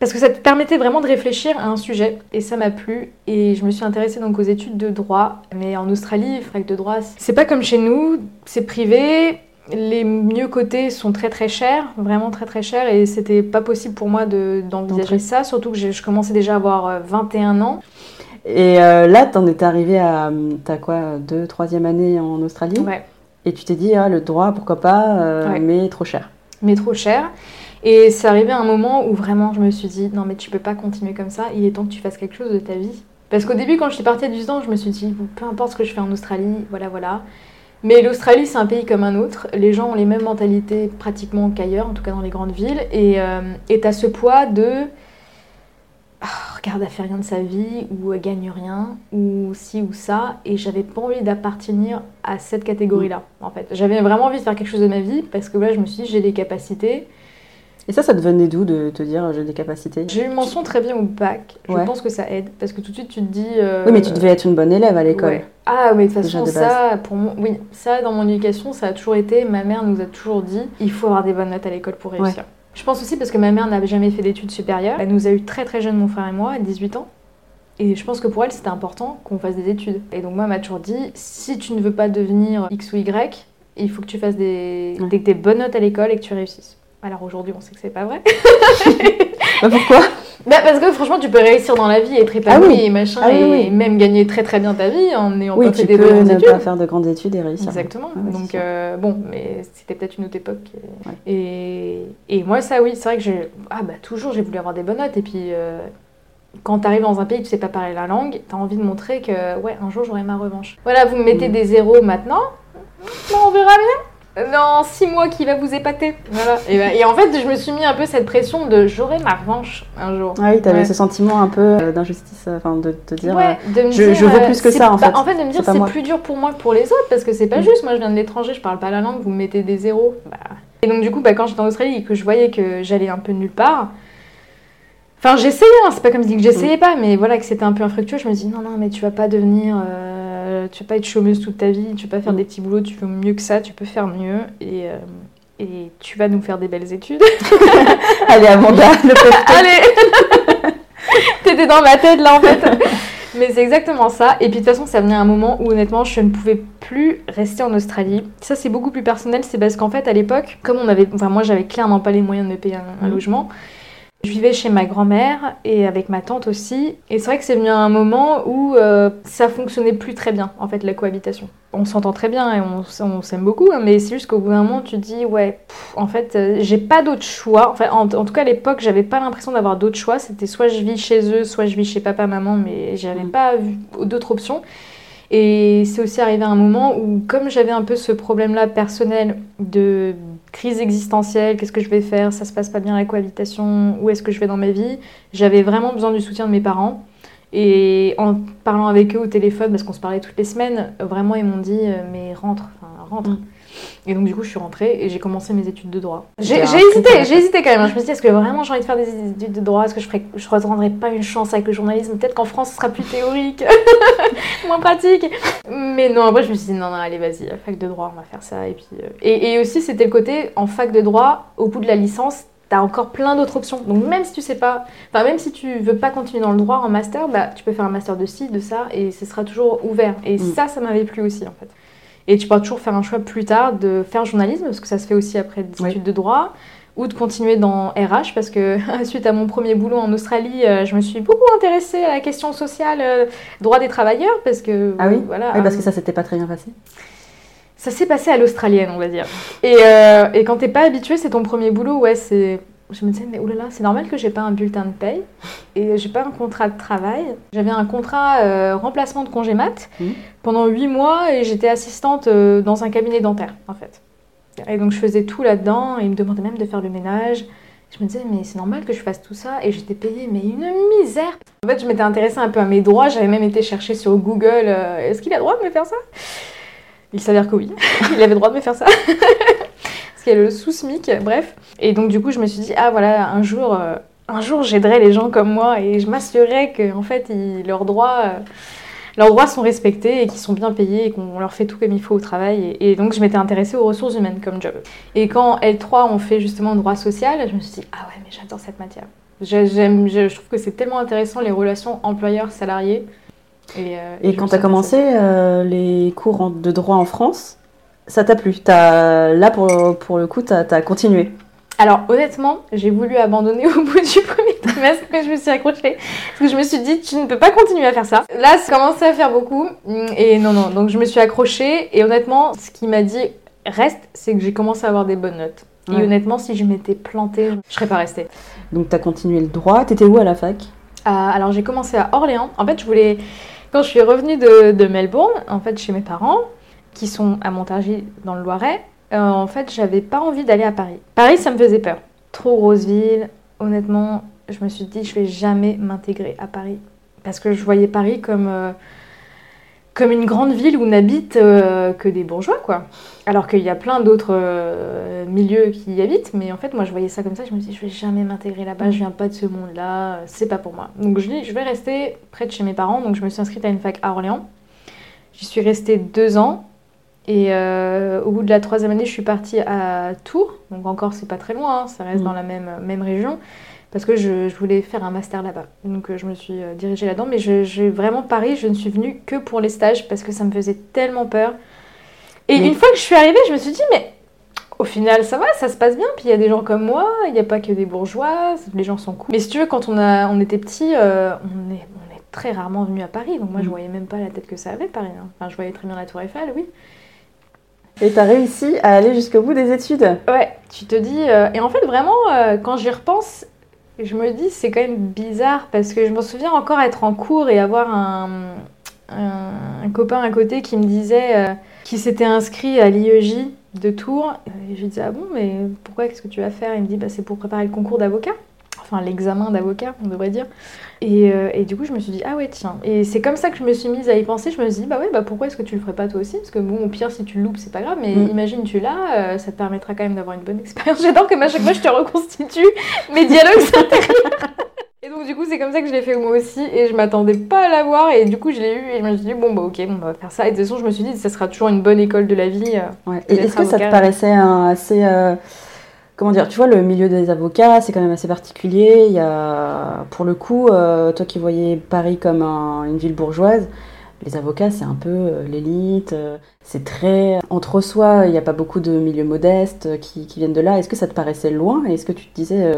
Parce que ça te permettait vraiment de réfléchir à un sujet. Et ça m'a plu. Et je me suis intéressée donc aux études de droit. Mais en Australie, fac de droit, c'est pas comme chez nous. C'est privé. Les mieux cotés sont très très chers, vraiment très très chers, et c'était pas possible pour moi de- d'envisager ça, surtout que j'ai- je commençais déjà à avoir euh, 21 ans. Et euh, là, t'en étais arrivé à. T'as quoi, deux, troisième année en Australie? Ouais. Et tu t'es dit, ah, le droit, pourquoi pas, euh, Ouais. mais trop cher. mais trop cher. Et c'est arrivé un moment où vraiment je me suis dit non mais tu peux pas continuer comme ça, il est temps que tu fasses quelque chose de ta vie. Parce qu'au début quand je suis partie à 18 ans, je me suis dit peu importe ce que je fais en Australie, voilà voilà. Mais l'Australie c'est un pays comme un autre, les gens ont les mêmes mentalités pratiquement qu'ailleurs, en tout cas dans les grandes villes, et euh, t'as ce poids de Ah, regarde, elle fait rien de sa vie, ou elle gagne rien, ou ci ou ça, et j'avais pas envie d'appartenir à cette catégorie-là, en fait. J'avais vraiment envie de faire quelque chose de ma vie, parce que là, je me suis dit, j'ai des capacités, Et ça, ça te venait d'où de te dire, j'ai des capacités? J'ai eu mention très bien au bac. Je Ouais. pense que ça aide parce que tout de suite tu te dis. euh, Oui, mais tu devais être une bonne élève à l'école. ouais. Ah, mais de toute façon, ça, pour moi, oui, ça dans mon éducation, ça a toujours été. Ma mère nous a toujours dit il faut avoir des bonnes notes à l'école pour réussir. Je pense aussi parce que ma mère n'avait jamais fait d'études supérieures. Elle nous a eu très très jeunes, mon frère et moi, à 18 ans. Et je pense que pour elle, c'était important qu'on fasse des études. Et donc, moi, elle m'a toujours dit si tu ne veux pas devenir X ou Y, il faut que tu fasses des, des, des bonnes notes à l'école et que tu réussisses. Alors aujourd'hui, on sait que c'est pas vrai. <laughs> Bah, pourquoi? Bah parce que franchement tu peux réussir dans la vie, être épanoui Ah oui. et machin, Ah oui, et oui. même gagner très très bien ta vie en n'ayant Oui, pas tu fait des peux bonnes ne études. pas faire de grandes études et réussir. Exactement. Ah Donc euh, bon, mais c'était peut-être une autre époque. Et, Ouais. et, et moi ça oui, c'est vrai que j'ai ah bah toujours j'ai voulu avoir des bonnes notes et puis euh, quand t'arrives dans un pays tu sais pas parler la langue, t'as envie de montrer que ouais un jour j'aurai ma revanche. Voilà, vous me mettez des zéros maintenant, Bon, on verra bien. Dans six mois qui va vous épater. Voilà. Et, bah- et en fait je me suis mis un peu cette pression de j'aurai ma revanche un jour. Ah oui, t'avais Ouais. ce sentiment un peu euh, d'injustice, euh, enfin de te dire. Ouais, de me je- dire, je vaux euh, plus que ça, en fait. En fait, de me dire C'est plus dur pour moi que pour les autres parce que c'est pas Mm. juste. Moi, je viens de l'étranger, je parle pas la langue, vous me mettez des zéros. Bah. Et donc, du coup, bah, quand j'étais en Australie et que je voyais que j'allais un peu nulle part, enfin, j'essayais, hein, c'est pas comme si que j'essayais Mm. pas, mais voilà, que c'était un peu infructueux. Je me dis non, non, mais tu vas pas devenir. euh, tu vas pas être chômeuse toute ta vie, tu vas pas faire Mm. des petits boulots, tu fais mieux que ça, tu peux faire mieux et. euh, et tu vas nous faire des belles études. <laughs> Allez, Amanda, <laughs> le. Allez <laughs> T'étais dans ma tête là en fait Mais c'est exactement ça. Et puis de toute façon, ça venait à un moment où honnêtement, je ne pouvais plus rester en Australie. Ça, c'est beaucoup plus personnel. C'est parce qu'en fait, à l'époque, comme on avait. Enfin, moi, j'avais clairement pas les moyens de me payer un, un Mhm. logement. Je vivais chez ma grand-mère et avec ma tante aussi. Et c'est vrai que c'est venu à un moment où euh, ça fonctionnait plus très bien, en fait, la cohabitation. On s'entend très bien et on, s'aime beaucoup, hein, mais c'est juste qu'au bout d'un moment, tu te dis, ouais, pff, en fait, euh, j'ai pas d'autre choix. Enfin, en, en tout cas, à l'époque, j'avais pas l'impression d'avoir d'autres choix. C'était soit je vis chez eux, soit je vis chez papa, maman, mais j'avais Mm. pas d'autres options. Et c'est aussi arrivé à un moment où, comme j'avais un peu ce problème-là personnel de crise existentielle, qu'est-ce que je vais faire, ça se passe pas bien la cohabitation, où est-ce que je vais dans ma vie, j'avais vraiment besoin du soutien de mes parents. Et en parlant avec eux au téléphone, parce qu'on se parlait toutes les semaines, vraiment ils m'ont dit euh, mais rentre, enfin rentre. Mm. Et donc du coup je suis rentrée et j'ai commencé mes études de droit. J'ai hésité, j'ai hésité quand même. hein. Je me suis dit est-ce que vraiment j'ai envie de faire des études de droit? Est-ce que je ferais, je reprendrais pas une chance avec le journalisme? Peut-être qu'en France ce sera plus théorique, <laughs> moins pratique. Mais non, après je me suis dit non non allez vas-y, fac de droit on va faire ça et puis euh, et, et aussi c'était le côté en fac de droit au bout de la licence T'as encore plein d'autres options. Donc même si tu sais pas, enfin même si tu veux pas continuer dans le droit en master, bah tu peux faire un master de ci, de ça, et ce sera toujours ouvert. Et Mm. ça, ça m'avait plu aussi en fait. Et tu pourras toujours faire un choix plus tard de faire journalisme, parce que ça se fait aussi après des Oui. études de droit, ou de continuer dans RH, parce que <laughs> suite à mon premier boulot en Australie, euh, je me suis beaucoup intéressée à la question sociale, euh, droit des travailleurs, parce que Ah oui voilà, Oui, parce euh, que ça s'était pas très bien passé. ça s'est passé à l'australienne, on va dire. Et, euh, et quand t'es pas habitué, c'est ton premier boulot, ouais, c'est. Je me disais, mais oulala, c'est normal que j'ai pas un bulletin de paye et j'ai pas un contrat de travail. J'avais un contrat euh, remplacement de congé mat Mhm. pendant 8 mois et j'étais assistante euh, dans un cabinet dentaire, en fait. Et donc je faisais tout là-dedans et ils me demandaient même de faire le ménage. Je me disais, mais c'est normal que je fasse tout ça et j'étais payée, mais une misère. En fait, je m'étais intéressée un peu à mes droits, j'avais même été chercher sur Google, euh, est-ce qu'il a le droit de me faire ça? Il s'avère que oui, <laughs> il avait le droit de me faire ça. <laughs> Parce y a le sous-SMIC, bref. Et donc, du coup, je me suis dit, ah voilà, un jour, euh, un jour j'aiderai les gens comme moi et je m'assurerai qu'en fait, ils- leurs, droits, euh, leurs droits sont respectés et qu'ils sont bien payés et qu'on leur fait tout comme il faut au travail. Et, et donc, je m'étais intéressée aux ressources humaines comme job. Et quand L3 ont fait justement droit social, je me suis dit, ah ouais, mais j'adore cette matière. Je- J'aime, je, je trouve que c'est tellement intéressant les relations employeurs-salariés. Et, euh, Et quand tu as commencé euh, les cours en- de droit en France, ça t'a plu T'as- Là, pour, pour le coup, tu as, continué. Alors honnêtement, j'ai voulu abandonner <laughs> au bout du premier trimestre, mais je me suis accrochée. Parce que je me suis dit, tu ne peux pas continuer à faire ça. Là, ça commençait à faire beaucoup. Et non, non, donc je me suis accrochée. Et honnêtement, ce qui m'a dit reste, c'est que j'ai commencé à avoir des bonnes notes. Et Ouais. honnêtement, si je m'étais plantée, je serais pas restée. Donc, tu as continué le droit. T'étais où à la fac? Euh, alors j'ai commencé à Orléans. En fait, je voulais. Quand je suis revenue de, de Melbourne, en fait, chez mes parents, qui sont à Montargis dans le Loiret, euh, en fait, j'avais pas envie d'aller à Paris. Paris, ça me faisait peur. Trop grosse ville. Honnêtement, je me suis dit, je vais jamais m'intégrer à Paris. Parce que je voyais Paris comme, euh, comme une grande ville où n'habitent euh, que des bourgeois, quoi. Alors qu'il y a plein d'autres milieux qui y habitent, mais en fait, moi, je voyais ça comme ça. Je me dis, je vais jamais m'intégrer là-bas, je viens pas de ce monde-là, c'est pas pour moi. Donc, je dis, je vais rester près de chez mes parents. Donc, je me suis inscrite à une fac à Orléans. J'y suis restée deux ans. Et euh, au bout de la troisième année, je suis partie à Tours. Donc, encore, c'est pas très loin, hein, ça reste Mhm. dans la même, même région. Parce que je, je voulais faire un master là-bas. Donc, euh, je me suis euh, dirigée là-dedans. Mais je, vraiment Paris, je ne suis venue que pour les stages parce que ça me faisait tellement peur. Et Mais- une fois que je suis arrivée, je me suis dit, mais au final, ça va, ça se passe bien. Puis il y a des gens comme moi, il n'y a pas que des bourgeois, les gens sont cool. Mais si tu veux, quand on, a, on était petit, euh, on, est, on est très rarement venu à Paris. Donc moi, je Mm. voyais même pas la tête que ça avait, Paris. hein. Enfin, je voyais très bien la Tour Eiffel, oui. Et tu as réussi à aller jusqu'au bout des études Ouais, tu te dis. euh, et en fait, vraiment, euh, quand j'y repense, je me dis, c'est quand même bizarre parce que je me souviens encore être en cours et avoir un, un, un copain à côté qui me disait euh, qu'il s'était inscrit à l'IEJ de Tours. Et je lui disais, ah bon, mais pourquoi Qu'est-ce que tu vas faire? Il me dit, bah, c'est pour préparer le concours d'avocat. Enfin, l'examen d'avocat, on devrait dire. Et, euh, et du coup, je me suis dit, ah ouais, tiens. Et c'est comme ça que je me suis mise à y penser. Je me suis dit, bah ouais, bah pourquoi est-ce que tu le ferais pas toi aussi? Parce que bon, au pire, si tu le loupes, c'est pas grave. Mais Mm. imagine, tu l'as, euh, ça te permettra quand même d'avoir une bonne expérience. <laughs> J'adore que à chaque fois, je te reconstitue <laughs> mes dialogues intérieurs. <laughs> Et donc, du coup, c'est comme ça que je l'ai fait moi aussi. Et je m'attendais pas à l'avoir. Et du coup, je l'ai eu. Et je me suis dit, bon, bah ok, bon, on va faire ça. Et de toute façon, je me suis dit, ça sera toujours une bonne école de la vie. euh. Ouais. Et est-ce que ça te paraissait un assez. Comment dire Tu vois, le milieu des avocats, c'est quand même assez particulier. Il y a, pour le coup, euh, toi qui voyais Paris comme un- une ville bourgeoise, les avocats, c'est un peu euh, l'élite. euh, c'est très entre soi. Il n'y a pas beaucoup de milieux modestes qui, qui viennent de là. Est-ce que ça te paraissait loin? Et est-ce que tu te disais,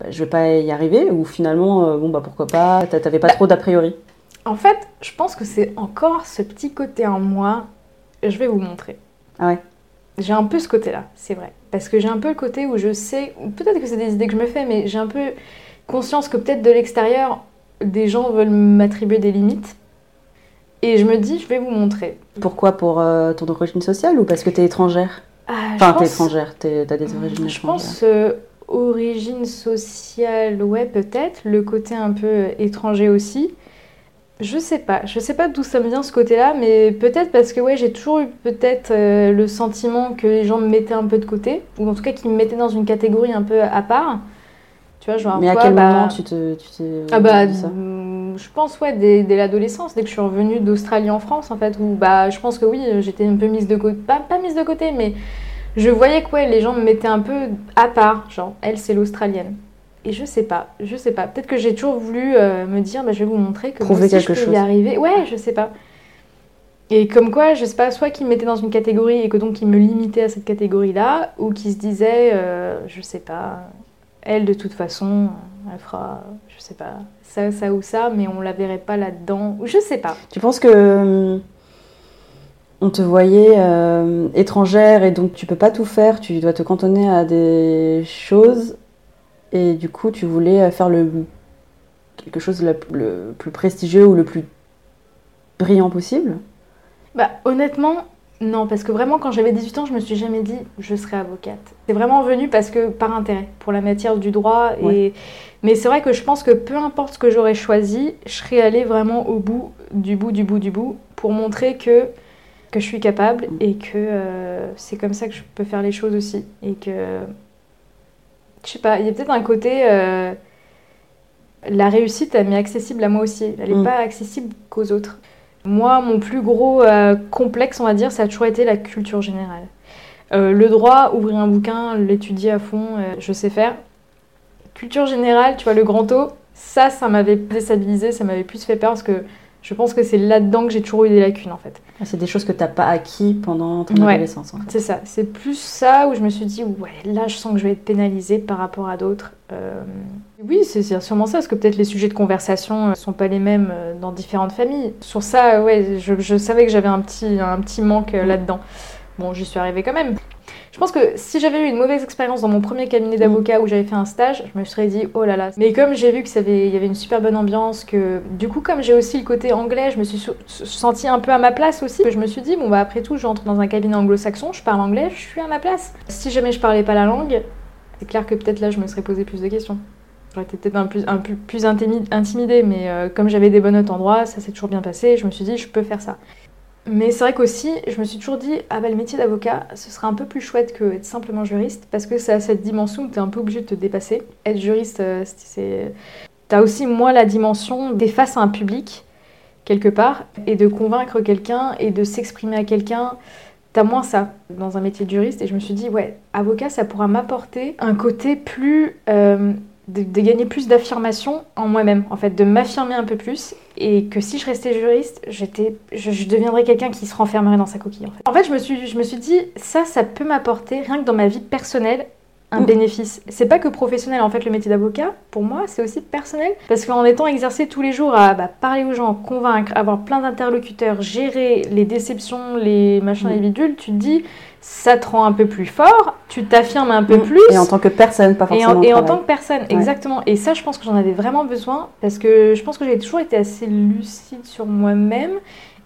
bah, je vais pas y arriver? Ou finalement, bon, bah pourquoi pas T'a- T'avais pas trop d'a priori? En fait, je pense que c'est encore ce petit côté en moi. Je vais vous montrer. Ah ouais. J'ai un peu ce côté-là, c'est vrai. Parce que j'ai un peu le côté où je sais, peut-être que c'est des idées que je me fais, mais j'ai un peu conscience que peut-être de l'extérieur, des gens veulent m'attribuer des limites. Et je me dis, je vais vous montrer. Pourquoi Pour euh, ton origine sociale ou parce que t'es étrangère? Ah, Enfin, t'es pense- étrangère, t'as des origines Je étrangères. pense euh, origine sociale, ouais, peut-être. Le côté un peu euh, étranger aussi. Je sais pas. Je sais pas d'où ça me vient ce côté-là, mais peut-être parce que ouais, j'ai toujours eu peut-être euh, le sentiment que les gens me mettaient un peu de côté, ou en tout cas qu'ils me mettaient dans une catégorie un peu à part. Tu vois, genre Mais à quel bah- moment tu te, tu t'es ah bah, ça? mm, je pense ouais dès, dès l'adolescence, dès que je suis revenue d'Australie en France en fait, où bah je pense que oui, j'étais un peu mise de côté, pas, pas mise de côté, mais je voyais que ouais, les gens me mettaient un peu à part, genre elle c'est l'Australienne. Et je sais pas, je sais pas. Peut-être que j'ai toujours voulu euh, me dire, bah, je vais vous montrer que Prouver quelque je peux chose. y arriver. Ouais, je sais pas. Et comme quoi, je sais pas, soit qu'il me mettait dans une catégorie et que donc il me limitait à cette catégorie-là, ou qu'il se disait, euh, je sais pas, elle de toute façon, elle fera, je sais pas, ça, ça ou ça, mais on la verrait pas là-dedans, ou je sais pas. Tu penses que euh, on te voyait euh, étrangère et donc tu peux pas tout faire, tu dois te cantonner à des choses et du coup tu voulais faire le quelque chose le, le plus prestigieux ou le plus brillant possible? Bah honnêtement, non, parce que vraiment quand j'avais 18 ans, je me suis jamais dit je serai avocate. C'est vraiment venu parce que par intérêt, pour la matière du droit. Et... Ouais. Mais c'est vrai que je pense que peu importe ce que j'aurais choisi, je serais allée vraiment au bout du bout du bout du bout pour montrer que, que je suis capable et que euh, c'est comme ça que je peux faire les choses aussi. Et que, je sais pas, il y a peut-être un côté... euh, la réussite, elle m'est accessible à moi aussi. Elle n'est Mm. pas accessible qu'aux autres. Moi, mon plus gros euh, complexe, on va dire, ça a toujours été la culture générale. Euh, le droit, ouvrir un bouquin, l'étudier à fond, je sais faire. Culture générale, tu vois, le grand O, ça, ça m'avait déstabilisé, ça m'avait plus fait peur parce que je pense que c'est là-dedans que j'ai toujours eu des lacunes en fait. Ah, C'est des choses que t'as pas acquis pendant ton Ouais. adolescence. en fait. C'est ça, c'est plus ça où je me suis dit, ouais, là je sens que je vais être pénalisée par rapport à d'autres. Euh, Oui, c'est sûrement ça, parce que peut-être les sujets de conversation ne sont pas les mêmes euh, dans différentes familles. Sur ça, ouais, je, je savais que j'avais un petit, un petit manque euh, là-dedans. Bon, j'y suis arrivée quand même. Je pense que si j'avais eu une mauvaise expérience dans mon premier cabinet d'avocat où j'avais fait un stage, je me serais dit oh là là. Mais comme j'ai vu que ça avait- il y avait une super bonne ambiance, que du coup comme j'ai aussi le côté anglais, je me suis sentie un peu à ma place aussi. Je me suis dit bon bah après tout j'entre dans un cabinet anglo-saxon, je parle anglais, je suis à ma place. Si jamais je parlais pas la langue, c'est clair que peut-être là je me serais posé plus de questions. J'aurais été peut-être un, un peu plus intimi- intimidée, mais euh, comme j'avais des bonnes notes en droit, ça s'est toujours bien passé. Je me suis dit, je peux faire ça. Mais c'est vrai qu'aussi, je me suis toujours dit, ah bah le métier d'avocat, ce serait un peu plus chouette que être simplement juriste, parce que ça a cette dimension où tu es un peu obligé de te dépasser. Être juriste, euh, c'est-. T'as aussi, moi, la dimension d'être face à un public, quelque part, et de convaincre quelqu'un et de s'exprimer à quelqu'un. T'as moins ça dans un métier de juriste, et je me suis dit, ouais, avocat, ça pourra m'apporter un côté plus. euh, de, gagner plus d'affirmation en moi-même, en fait, de m'affirmer un peu plus, et que si je restais juriste, j'étais, je, deviendrais quelqu'un qui se renfermerait dans sa coquille. En fait, je me suis dit, ça, ça peut m'apporter, rien que dans ma vie personnelle, un Mm. bénéfice. C'est pas que professionnel, en fait, le métier d'avocat, pour moi, c'est aussi personnel, parce qu'en étant exercé tous les jours à bah, parler aux gens, convaincre, avoir plein d'interlocuteurs, gérer les déceptions, les machins, Mm. les bidules, tu te dis, ça te rend un peu plus fort, tu t'affirmes un peu Mm. plus. Et en tant que personne, pas Et en, et tant que personne, exactement. Et ça, je pense que j'en avais vraiment besoin parce que je pense que j'ai toujours été assez lucide sur moi-même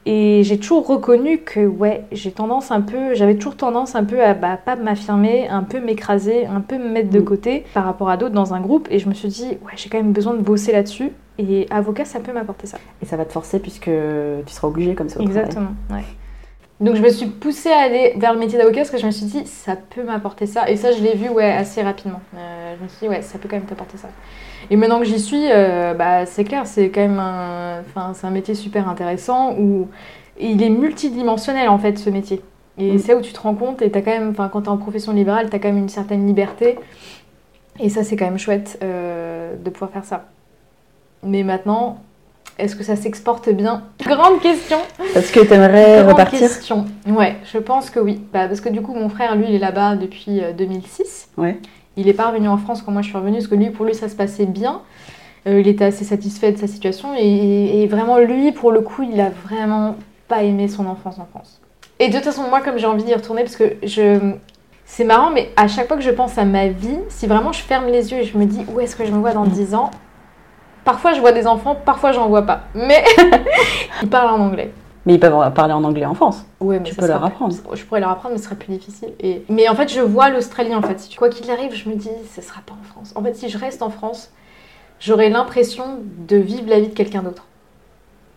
et j'ai toujours reconnu que, ouais, j'ai tendance un peu, j'avais toujours tendance un peu à bah, pas m'affirmer, un peu m'écraser, un peu me mettre de Mm. côté par rapport à d'autres dans un groupe. Et je me suis dit, ouais, j'ai quand même besoin de bosser là-dessus. Et avocat, ça peut m'apporter ça. Et ça va te forcer puisque tu seras obligé comme ça au travail. Exactement, ouais. Donc je me suis poussée à aller vers le métier d'avocat parce que je me suis dit ça peut m'apporter ça et ça je l'ai vu ouais assez rapidement. Euh, je me suis dit ouais ça peut quand même t'apporter ça. Et maintenant que j'y suis, euh, bah c'est clair c'est quand même un, enfin c'est un métier super intéressant où il est multidimensionnel en fait ce métier. Et Mm. c'est là où tu te rends compte et t'as quand même, enfin quand t'es en profession libérale t'as quand même une certaine liberté et ça c'est quand même chouette euh, de pouvoir faire ça. Mais maintenant est-ce que ça s'exporte bien? <laughs> Grande question. Parce que t'aimerais Grande repartir? question. Ouais, je pense que oui. Bah, parce que du coup, mon frère, lui, il est là-bas depuis euh, 2006. Ouais. Il n'est pas revenu en France quand moi je suis revenue, parce que lui, pour lui, ça se passait bien. Euh, il était assez satisfait de sa situation. Et, vraiment, lui, pour le coup, il a vraiment pas aimé son enfance en France. Et de toute façon, moi, comme j'ai envie d'y retourner, parce que je. C'est marrant, mais à chaque fois que je pense à ma vie, si vraiment je ferme les yeux et je me dis où est-ce que je me vois dans Mm. 10 ans, parfois je vois des enfants, parfois j'en vois pas. Mais <laughs> ils parlent en anglais. Mais ils peuvent parler en anglais en France. Mais Tu peux leur plus- apprendre. Je pourrais leur apprendre, mais ce serait plus difficile. Et... Mais en fait, je vois l'Australie, en fait. Quoi qu'il arrive, je me dis, ce sera pas en France. En fait, si je reste en France, j'aurai l'impression de vivre la vie de quelqu'un d'autre.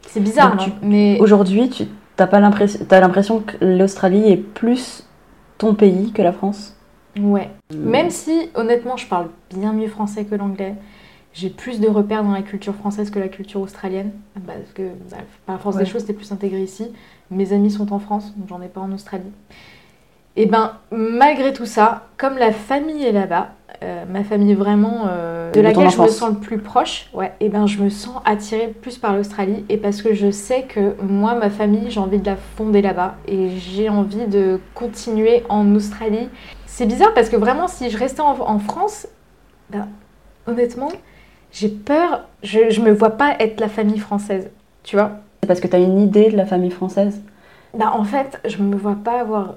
C'est bizarre, non Mais Aujourd'hui, tu t'as pas l'impression, t'as l'impression que l'Australie est plus ton pays que la France? ouais. Même si, honnêtement, je parle bien mieux français que l'anglais. J'ai plus de repères dans la culture française que la culture australienne. Parce que, bah, par la force Ouais. des choses, t'es plus intégré ici. Mes amis sont en France, donc j'en ai pas en Australie. Et ben, malgré tout ça, comme la famille est là-bas, euh, ma famille vraiment, euh, de laquelle je me sens le plus proche, ouais, et ben je me sens attirée plus par l'Australie et parce que je sais que moi, ma famille, j'ai envie de la fonder là-bas et j'ai envie de continuer en Australie. C'est bizarre parce que vraiment, si je restais en, France, ben, honnêtement, j'ai peur, je, je me vois pas être la famille française, tu vois. C'est parce que tu as une idée de la famille française ben, En fait, je me vois pas avoir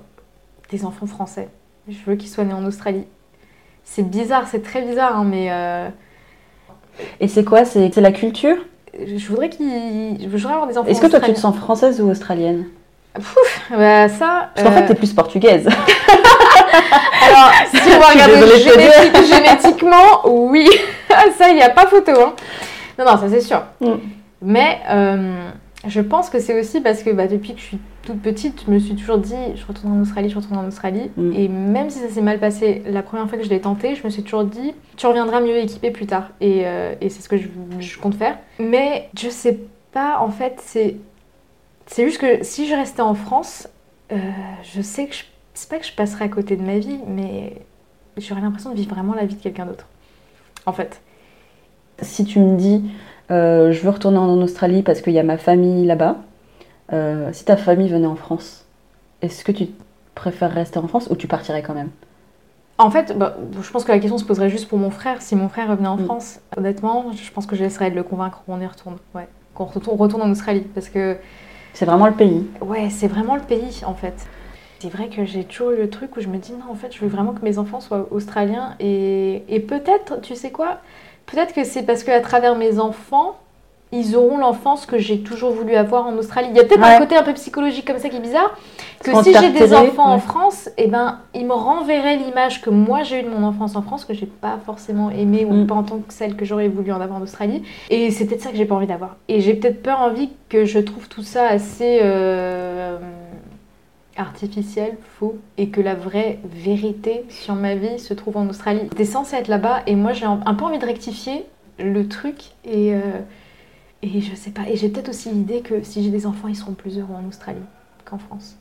des enfants français. Je veux qu'ils soient nés en Australie. C'est bizarre, c'est très bizarre, hein, mais. Euh, Et c'est quoi C'est la culture? Je voudrais qu'ils. Je voudrais avoir des enfants. Est-ce que toi tu te sens française ou australienne? Pouf, bah ça. Parce qu'en fait, euh, t'es plus portugaise. <laughs> Alors, si on va regarder génétiquement, oui. <laughs> ça, il n'y a pas photo. Hein. Non, non, ça c'est sûr. Mm. Mais euh, je pense que c'est aussi parce que bah, depuis que je suis toute petite, je me suis toujours dit, je retourne en Australie, je retourne en Australie. Mm. Et même si ça s'est mal passé la première fois que je l'ai tenté, je me suis toujours dit, tu reviendras mieux équipée plus tard. Et, euh, et c'est ce que je, je, compte faire. Mais je sais pas, en fait, c'est, c'est juste que si je restais en France, euh, je sais que je, c'est pas que je passerais à côté de ma vie, mais j'aurais l'impression de vivre vraiment la vie de quelqu'un d'autre. En fait. Si tu me dis, euh, je veux retourner en Australie parce qu'il y a ma famille là-bas. Euh, si ta famille venait en France, est-ce que tu préfères rester en France ou tu partirais quand même? En fait, bah, je pense que la question se poserait juste pour mon frère. Si mon frère revenait en mm. France, honnêtement, je pense que j'essaierais de le convaincre qu'on y retourne. Ouais. Qu'on retourne, retourne en Australie. Parce que. C'est vraiment le pays. Ouais, c'est vraiment le pays en fait. C'est vrai que j'ai toujours eu le truc où je me dis non, en fait, je veux vraiment que mes enfants soient australiens. Et, et peut-être, tu sais quoi Peut-être que c'est parce qu'à travers mes enfants, ils auront l'enfance que j'ai toujours voulu avoir en Australie. Il y a peut-être un côté un peu psychologique comme ça qui est bizarre. Que si j'ai des enfants en France, eh ben, ils me renverraient l'image que moi j'ai eu de mon enfance en France, que j'ai pas forcément aimée ou mm. pas en tant que celle que j'aurais voulu en avoir en Australie. Et c'est peut-être ça que j'ai pas envie d'avoir. Et j'ai peut-être peur envie que je trouve tout ça assez. Euh, artificiel, faux, et que la vraie vérité sur ma vie se trouve en Australie. J'étais censée être là-bas et moi j'ai un peu envie de rectifier le truc et, euh, et je sais pas. Et j'ai peut-être aussi l'idée que si j'ai des enfants, ils seront plus heureux en Australie qu'en France.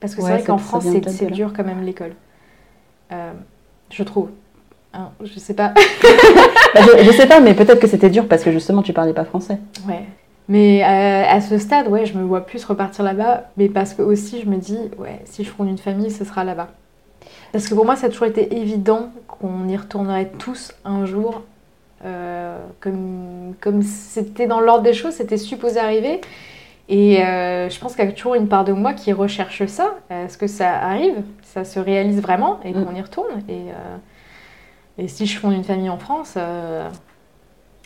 Parce que c'est vrai qu'en France, c'est dur quand même l'école. Euh, je trouve. Hein, je sais pas. <laughs> Bah, je, je, sais pas, mais peut-être que c'était dur parce que justement tu parlais pas français. Ouais. Mais euh, à ce stade, ouais, je me vois plus repartir là-bas, mais parce que aussi je me dis, ouais, si je fonde une famille, ce sera là-bas. Parce que pour moi, ça a toujours été évident qu'on y retournerait tous un jour, euh, comme comme c'était dans l'ordre des choses, c'était supposé arriver. Et euh, je pense qu'il y a toujours une part de moi qui recherche ça. Est-ce que ça arrive? Ça se réalise vraiment et mm. qu'on y retourne? Et, et si je fonde une famille en France,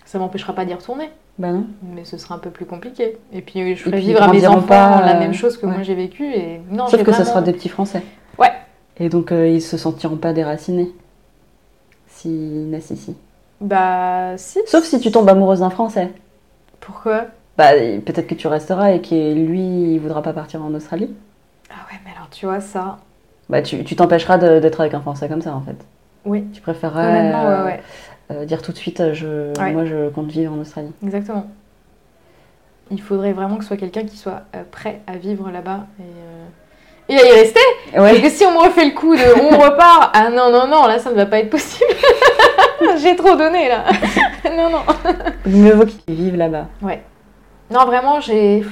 ça m'empêchera pas d'y retourner. Bah non. Mais ce sera un peu plus compliqué. Et puis je ferai vivre à mes enfants pas, la même chose que moi j'ai vécu. Et... Non, Sauf que ce sera des petits Français. Ouais. Et donc euh, ils se sentiront pas déracinés s'ils naissent ici. Bah si. Sauf si tu tombes amoureuse d'un Français. Pourquoi? Bah peut-être que tu resteras et que lui il voudra pas partir en Australie. Ah ouais, mais alors tu vois ça. Bah tu t'empêcheras d'être avec un Français comme ça en fait. Oui. Tu préférerais. ouais, ouais. Euh, dire tout de suite, euh, je, moi je compte vivre en Australie. Exactement. Il faudrait vraiment que ce soit quelqu'un qui soit euh, prêt à vivre là-bas et, et, à y rester. Ouais. Et que si on me refait le coup de <laughs> on repart, ah non, non, non, là ça ne va pas être possible. <laughs> J'ai trop donné là. <laughs> non, non. Mieux vaut qu'ils vivent là-bas. Ouais. Non, vraiment, j'ai.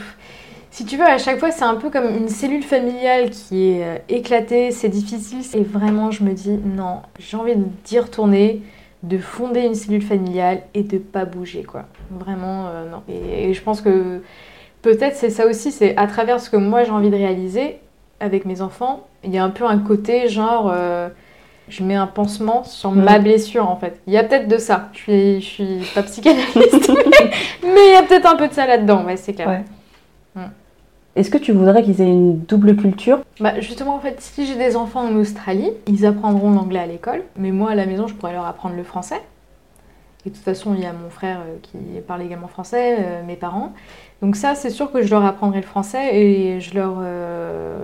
Si tu veux, à chaque fois, c'est un peu comme une cellule familiale qui est éclatée, c'est difficile. Et vraiment, je me dis, non, j'ai envie d'y retourner de fonder une cellule familiale et de pas bouger quoi. Vraiment euh, non. Et, je pense que peut-être c'est ça aussi, c'est à travers ce que moi j'ai envie de réaliser avec mes enfants, il y a un peu un côté genre euh, je mets un pansement sur ma blessure en fait. Il y a peut-être de ça. Je suis, je suis pas psychanalyste, <laughs> mais il y a peut-être un peu de ça là-dedans, ouais, c'est clair. Est-ce que tu voudrais qu'ils aient une double culture? Bah justement en fait, si j'ai des enfants en Australie, ils apprendront l'anglais à l'école, mais moi à la maison je pourrais leur apprendre le français. Et de toute façon, il y a mon frère euh, qui parle également français, euh, mes parents. Donc ça, c'est sûr que je leur apprendrai le français et je leur, euh,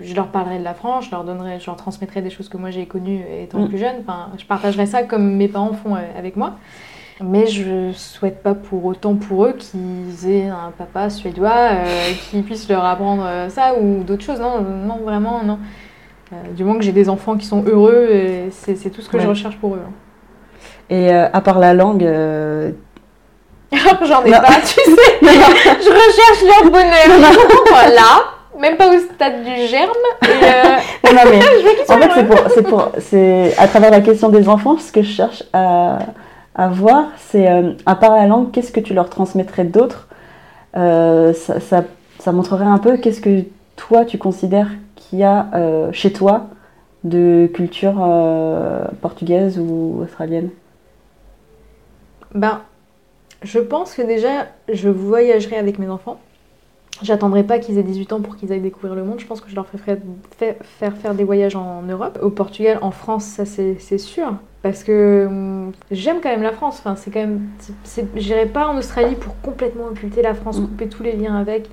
je leur parlerai de la France, je leur donnerai, je leur transmettrai des choses que moi j'ai connues étant mm. plus jeune. Enfin, je partagerai ça comme mes parents font avec moi. Mais je souhaite pas pour autant pour eux qu'ils aient un papa suédois euh, qui puisse leur apprendre euh, ça ou d'autres choses. Non, non, vraiment, non. Euh, du moment que j'ai des enfants qui sont heureux, c'est tout ce que je recherche pour eux. Hein. Et euh, à part la langue, <laughs> J'en ai Non. pas, tu sais. <laughs> Je recherche leur bonheur. <laughs> voilà. Même pas au stade du germe. Et, euh, non, mais en fait, c'est heureux. pour, c'est pour, c'est à travers la question des enfants, ce que je cherche à, à voir, c'est euh, à part la langue, qu'est-ce que tu leur transmettrais d'autre? Euh, ça, montrerait un peu qu'est-ce que toi tu considères qu'il y a euh, chez toi de culture portugaise ou australienne? Ben, je pense que déjà, je voyagerai avec mes enfants. J'attendrai pas qu'ils aient 18 ans pour qu'ils aillent découvrir le monde. Je pense que je leur ferai faire, faire, des voyages en Europe. Au Portugal, en France, ça c'est sûr. Parce que hum, j'aime quand même la France. Enfin, c'est quand même. J'irai pas en Australie pour complètement occulter la France, Mm. couper tous les liens avec.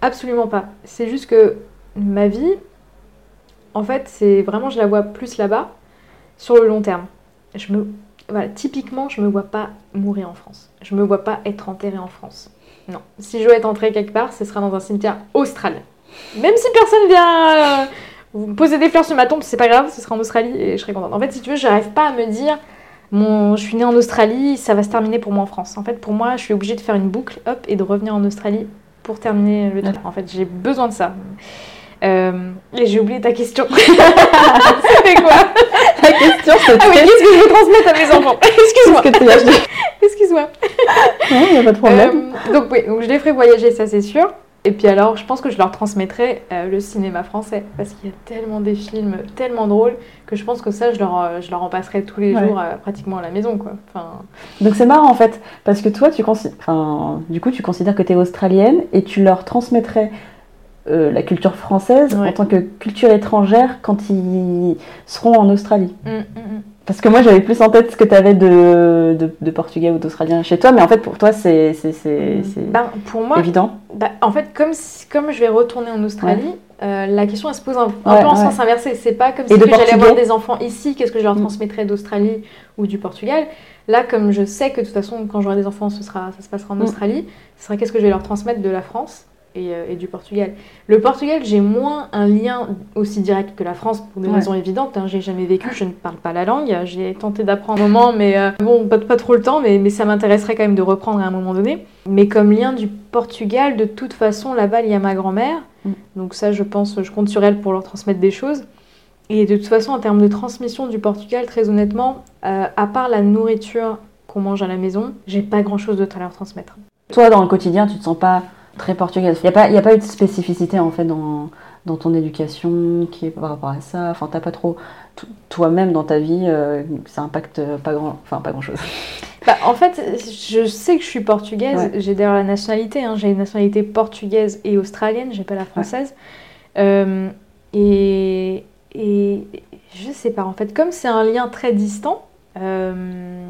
Absolument pas. C'est juste que ma vie, en fait, c'est vraiment, je la vois plus là-bas, sur le long terme. Je me, voilà, typiquement, je me vois pas mourir en France. Je me vois pas être enterrée en France. Non. Si je veux être enterrée quelque part, ce sera dans un cimetière australien. Même si personne vient euh, vous poser des fleurs sur ma tombe, c'est pas grave, ce sera en Australie et je serai contente. En fait, si tu veux, j'arrive pas à me dire, mon, je suis née en Australie, ça va se terminer pour moi en France. En fait, pour moi, je suis obligée de faire une boucle, hop, et de revenir en Australie pour terminer le truc. En fait, j'ai besoin de ça. Euh, et j'ai oublié ta question. <laughs> C'était quoi? La question Ah c'était oui, qu'est-ce que je veux transmettre à mes <laughs> enfants Excuse-moi. <laughs> Excuse-moi. <laughs> Non, il n'y a pas de problème. Euh, donc oui, donc je les ferai voyager, ça c'est sûr. Et puis alors, je pense que je leur transmettrai euh, le cinéma français parce qu'il y a tellement des films tellement drôles que je pense que ça, je leur, euh, je leur en passerai tous les Ouais. jours euh, pratiquement à la maison, quoi. Enfin, Donc c'est marrant en fait, parce que toi, tu consi- enfin, du coup, tu considères que tu es australienne et tu leur transmettrais euh, la culture française Ouais. en tant que culture étrangère quand ils seront en Australie. hum, hum, hum. Parce que moi, j'avais plus en tête ce que tu avais de, de, de portugais ou d'australien chez toi, mais en fait, pour toi, c'est c'est- c'est- c'est Ben, pour moi, évident. bah, en fait, comme, si- comme je vais retourner en Australie, euh, la question elle se pose un, un Ouais, peu en sens inversé. C'est pas comme Et si j'allais avoir des enfants ici, qu'est-ce que je leur Mm. transmettrais d'Australie ou du Portugal? Là, comme je sais que de toute façon, quand j'aurai des enfants, ce sera, ça se passera en Mm. Australie, ce sera qu'est-ce que je vais leur transmettre de la France et, euh, et du Portugal. Le Portugal, j'ai moins un lien aussi direct que la France pour des Ouais. raisons évidentes. hein. J'ai jamais vécu, je ne parle pas la langue. J'ai tenté d'apprendre un moment, mais euh, bon, pas, pas trop le temps, mais, mais ça m'intéresserait quand même de reprendre à un moment donné. Mais comme lien du Portugal, de toute façon, là-bas, il y a ma grand-mère. Mm. Donc ça, je pense, je compte sur elle pour leur transmettre des choses. Et de toute façon, en termes de transmission du Portugal, très honnêtement, euh, à part la nourriture qu'on mange à la maison, j'ai pas grand-chose d'autre à leur transmettre. Toi, dans le quotidien, tu te sens pas très portugaise. Il n'y a, a pas eu de spécificité en fait dans, dans ton éducation qui est par rapport à ça? Enfin, t'as pas trop toi-même dans ta vie, euh, ça impacte pas grand, enfin pas grand chose. Bah, en fait, je sais que je suis portugaise. Ouais. J'ai d'ailleurs la nationalité. hein. J'ai une nationalité portugaise et australienne. J'ai pas la française. Euh, et, et je sais pas. En fait, comme c'est un lien très distant, euh,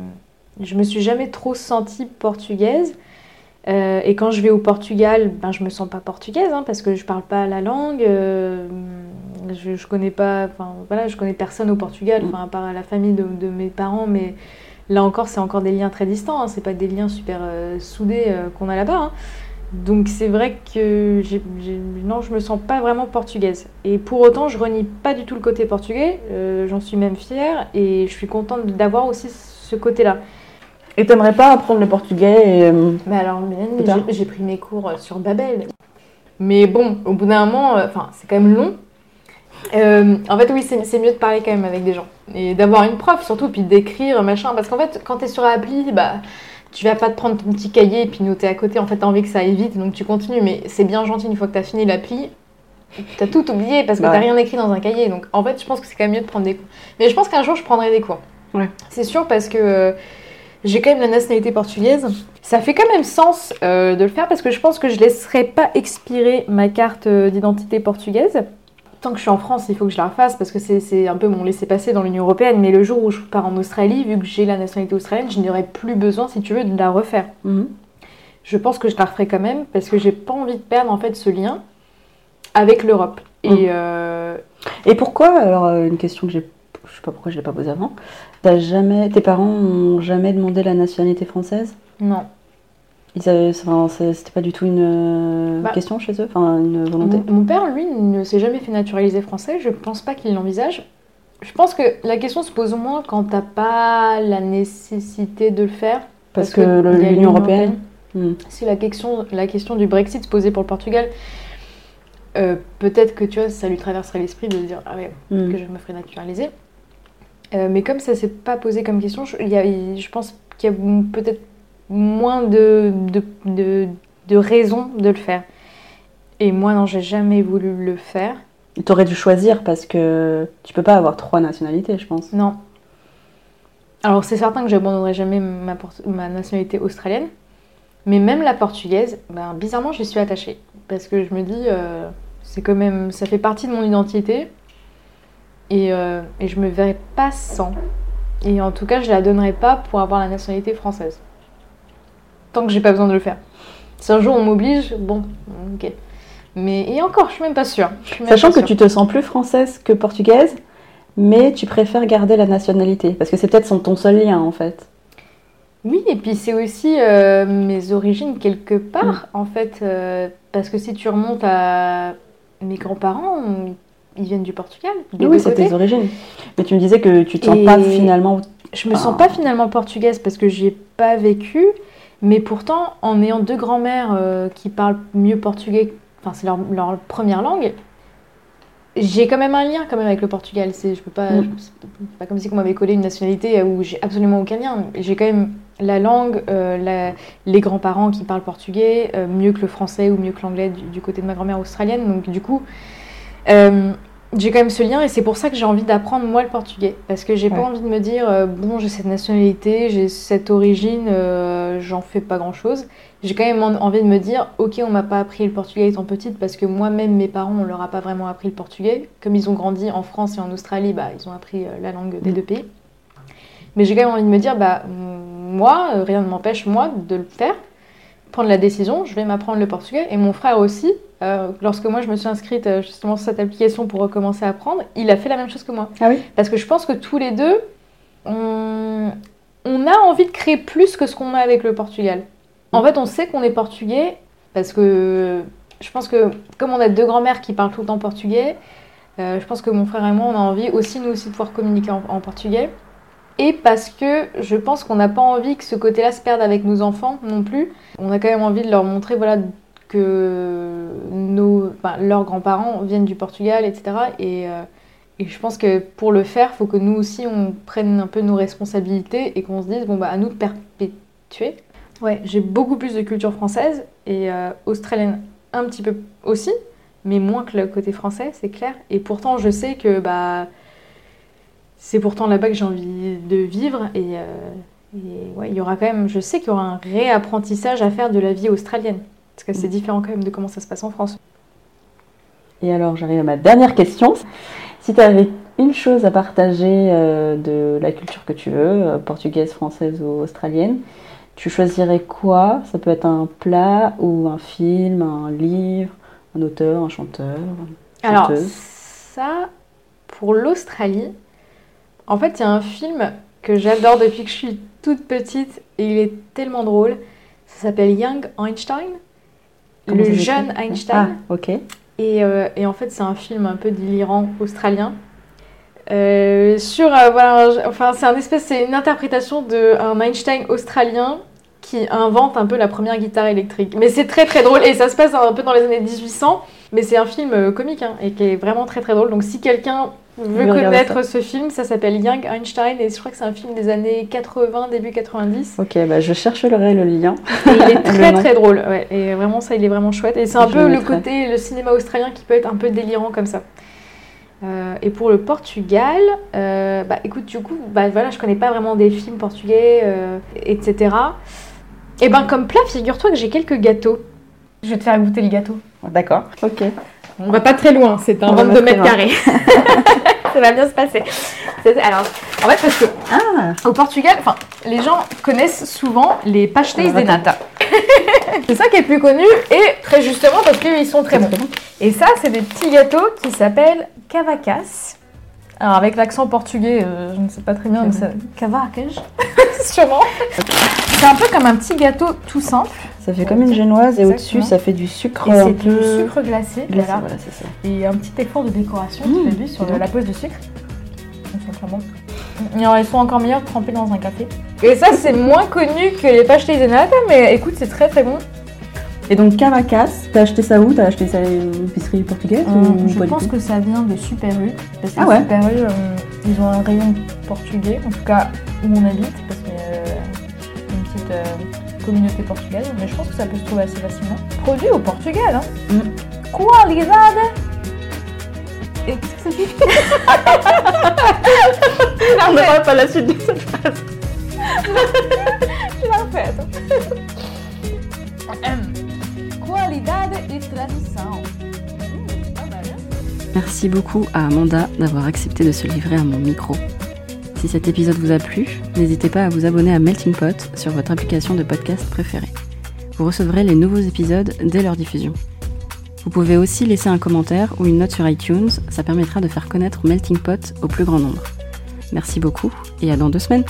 je me suis jamais trop sentie portugaise. Euh, et quand je vais au Portugal, ben, je me sens pas portugaise hein, parce que je parle pas la langue. euh, je, je connais pas. Voilà, je connais personne au Portugal, Mm. à part la famille de, de mes parents, mais Là encore, c'est encore des liens très distants, hein, c'est pas des liens super euh, soudés qu'on a là-bas. hein. Donc c'est vrai que j'ai, j'ai- non, je me sens pas vraiment portugaise. Et pour autant, je renie pas du tout le côté portugais, j'en suis même fière et je suis contente d'avoir aussi ce côté-là. Et t'aimerais pas apprendre le portugais et, euh, Mais alors, j'ai, pris mes cours euh, sur Babel. Mais bon, au bout d'un moment, euh, enfin, c'est quand même long. Euh, en fait, oui, c'est, mieux de parler quand même avec des gens. Et d'avoir une prof, surtout, puis d'écrire, machin. Parce qu'en fait, quand t'es sur l'appli, bah, tu vas pas te prendre ton petit cahier et puis noter à côté. En fait, t'as envie que ça aille vite, donc tu continues. Mais c'est bien gentil, une fois que t'as fini l'appli, t'as tout oublié parce que Bah t'as rien écrit dans un cahier. Donc, en fait, je pense que c'est quand même mieux de prendre des cours. Mais je pense qu'un jour, je prendrai des cours. Ouais. C'est sûr, parce que... j'ai quand même la nationalité portugaise. Ça fait quand même sens euh, de le faire parce que je pense que je laisserai pas expirer ma carte euh, d'identité portugaise. Tant que je suis en France, il faut que je la refasse parce que c'est- un peu mon laisser-passer dans l'Union Européenne. Mais le jour où je pars en Australie, vu que j'ai la nationalité australienne, je n'aurai plus besoin, si tu veux, de la refaire. mhm. Je pense que je la referai quand même parce que j'ai pas envie de perdre en fait ce lien avec l'Europe. Et Mhm. euh, Et pourquoi? Alors une question que j'ai, je sais pas pourquoi je l'ai pas posée avant. T'as jamais, tes parents ont jamais demandé la nationalité française? Non. Avaient, enfin, c'était pas du tout une euh, Bah. question chez eux, enfin une volonté? Mon, mon père, lui, ne s'est jamais fait naturaliser français. Je pense pas qu'il l'envisage. Je pense que la question se pose moins quand t'as pas la nécessité de le faire. Parce, que, l'Union européenne? Hmm. Si la question, la question du Brexit se posait pour le Portugal, euh, peut-être que tu vois, ça lui traverserait l'esprit de se dire ah ouais, Hmm. que je me ferais naturaliser. Euh, mais comme ça s'est pas posé comme question, je, y a- je pense qu'il y a peut-être moins de, de, de, de raisons de le faire. Et moi, non, j'ai jamais voulu le faire. T'aurais dû choisir parce que tu peux pas avoir trois nationalités, je pense. Non. Alors, c'est certain que j'abandonnerai jamais ma, ma nationalité australienne. Mais même la portugaise, ben, bizarrement, j'y suis attachée. Parce que je me dis, euh, c'est quand même, ça fait partie de mon identité. Et, euh, et je me verrais pas sans. Et en tout cas, je la donnerai pas pour avoir la nationalité française. Tant que j'ai pas besoin de le faire. Si un jour on m'oblige, bon, ok. Mais et encore, je suis même pas sûre. Même Sachant pas que tu te sens plus française que portugaise, mais tu préfères garder la nationalité. Parce que c'est peut-être ton seul lien, en fait. Oui, et puis c'est aussi euh, mes origines quelque part, en fait. euh, parce que si tu remontes à mes grands-parents, ils viennent du Portugal. des oui, c'est tes origines. Mais tu me disais que tu te sens Et- pas finalement... Je me Ah. sens pas finalement portugaise parce que j'y ai pas vécu, mais pourtant, en ayant deux grands-mères euh, qui parlent mieux portugais, enfin c'est leur, leur première langue, j'ai quand même un lien quand même avec le Portugal. C'est, je peux pas, Mm. je- pas comme si on m'avait collé une nationalité où j'ai absolument aucun lien. J'ai quand même la langue, euh, la- les grands-parents qui parlent portugais euh, mieux que le français ou mieux que l'anglais du, du côté de ma grand-mère australienne. Donc du coup, euh, j'ai quand même ce lien et c'est pour ça que j'ai envie d'apprendre moi le portugais parce que j'ai Ouais. pas envie de me dire euh, bon j'ai cette nationalité, j'ai cette origine, euh, j'en fais pas grand chose. J'ai quand même en- envie de me dire ok on m'a pas appris le portugais étant petite parce que moi-même mes parents on leur a pas vraiment appris le portugais. Comme ils ont grandi en France et en Australie, bah ils ont appris euh, la langue des Mm. deux pays. Mais j'ai quand même envie de me dire bah moi rien ne m'empêche moi de le faire, prendre la décision, je vais m'apprendre le portugais et mon frère aussi. Euh, lorsque moi je me suis inscrite euh, justement sur cette application pour recommencer à apprendre, il a fait la même chose que moi. Ah oui? Parce que je pense que tous les deux, on, on a envie de créer plus que ce qu'on a avec le Portugal. En fait, on sait qu'on est portugais parce que je pense que comme on a deux grands-mères qui parlent tout le temps portugais, euh, je pense que mon frère et moi, on a envie aussi nous aussi de pouvoir communiquer en, en portugais. Et parce que je pense qu'on n'a pas envie que ce côté-là se perde avec nos enfants non plus. On a quand même envie de leur montrer voilà, que nos, leurs grands-parents viennent du Portugal, etc. Et, euh, et je pense que pour le faire, il faut que nous aussi, on prenne un peu nos responsabilités et qu'on se dise, bon, bah, à nous de perpétuer. Ouais, j'ai beaucoup plus de culture française et euh, australienne un petit peu aussi, mais moins que le côté français, c'est clair. Et pourtant, je sais que bah, c'est pourtant là-bas que j'ai envie de vivre et, euh, et ouais, il y aura quand même, je sais qu'il y aura un réapprentissage à faire de la vie australienne. Parce que c'est différent quand même de comment ça se passe en France. Et alors, j'arrive à ma dernière question. Si tu avais une chose à partager euh, de la culture que tu veux, euh, portugaise, française ou australienne, tu choisirais quoi? Ça peut être un plat ou un film, un livre, un auteur, un chanteur. Alors, chanteuse? ça, pour l'Australie, en fait, il y a un film que j'adore depuis que je suis toute petite et il est tellement drôle. Ça s'appelle Young Einstein, Comment le jeune Einstein. Ah, ok. Et, euh, et en fait, c'est un film un peu délirant australien. Euh, sur, euh, voilà, enfin, c'est un espèce, c'est une interprétation d'un Einstein australien qui invente un peu la première guitare électrique. Mais c'est très très drôle et ça se passe un peu dans les années 1800. Mais c'est un film comique hein, et qui est vraiment très très drôle. Donc si quelqu'un veut Je vais regarder connaître ce film, ça s'appelle Young Einstein et je crois que c'est un film des années 80, début 90. Ok, bah je chercherai le lien. Et il est <laughs> très très drôle, ouais. Et vraiment, ça, il est vraiment chouette. Et c'est un Je peu le le mettrai. côté, le cinéma australien qui peut être un peu délirant comme ça. Euh, et pour le Portugal, euh, bah écoute, du coup, bah voilà, je connais pas vraiment des films portugais, euh, etc. Et ben comme plat, figure-toi que j'ai quelques gâteaux. Je vais te faire goûter le gâteau. D'accord. Ok. On va pas très loin, c'est un On va 22 pas mètres carrés. <laughs> ça va bien se passer. Alors, en fait, parce que Ah, au Portugal, enfin, les gens connaissent souvent les pastéis Alors, de attends. nata. <laughs> c'est ça qui est plus connu et très justement parce qu'ils sont très bons. bon. Et ça, c'est des petits gâteaux qui s'appellent cavacas. Alors avec l'accent portugais, euh, je ne sais pas très bien, mais c'est cavacas, <laughs> sûrement. C'est un peu comme un petit gâteau tout simple. Ça fait comme une génoise et au-dessus ça fait du sucre Et c'est du peu sucre glacé, glacé. voilà. Ça. Et un petit effort de décoration Mmh, lui sur donc. la pose du sucre. ils sont encore meilleurs trempés dans un café. Et ça, c'est <laughs> moins connu que les de nata, mais écoute, c'est très très bon. Et donc Caracas, t'as acheté ça où? T'as acheté ça à une épicerie portugaise Euh, ou je pas du pense tout? que ça vient de Super U. Parce que Ah ouais? Super U, euh, ils ont un rayon portugais, en tout cas où on habite, parce qu'il y a euh, une petite euh, communauté portugaise. Mais je pense que ça peut se trouver assez facilement. Produit au Portugal, hein. Mm. Qualidade Et qu'est-ce que ça dit? <laughs> On n'aura pas la suite de cette phrase. <laughs> Je la attends. Qualidade e. Hum, pas mal, hein Merci beaucoup à Amanda d'avoir accepté de se livrer à mon micro. Si cet épisode vous a plu, n'hésitez pas à vous abonner à Melting Pot sur votre application de podcast préférée. Vous recevrez les nouveaux épisodes dès leur diffusion. Vous pouvez aussi laisser un commentaire ou une note sur iTunes, ça permettra de faire connaître Melting Pot au plus grand nombre. Merci beaucoup et à dans deux semaines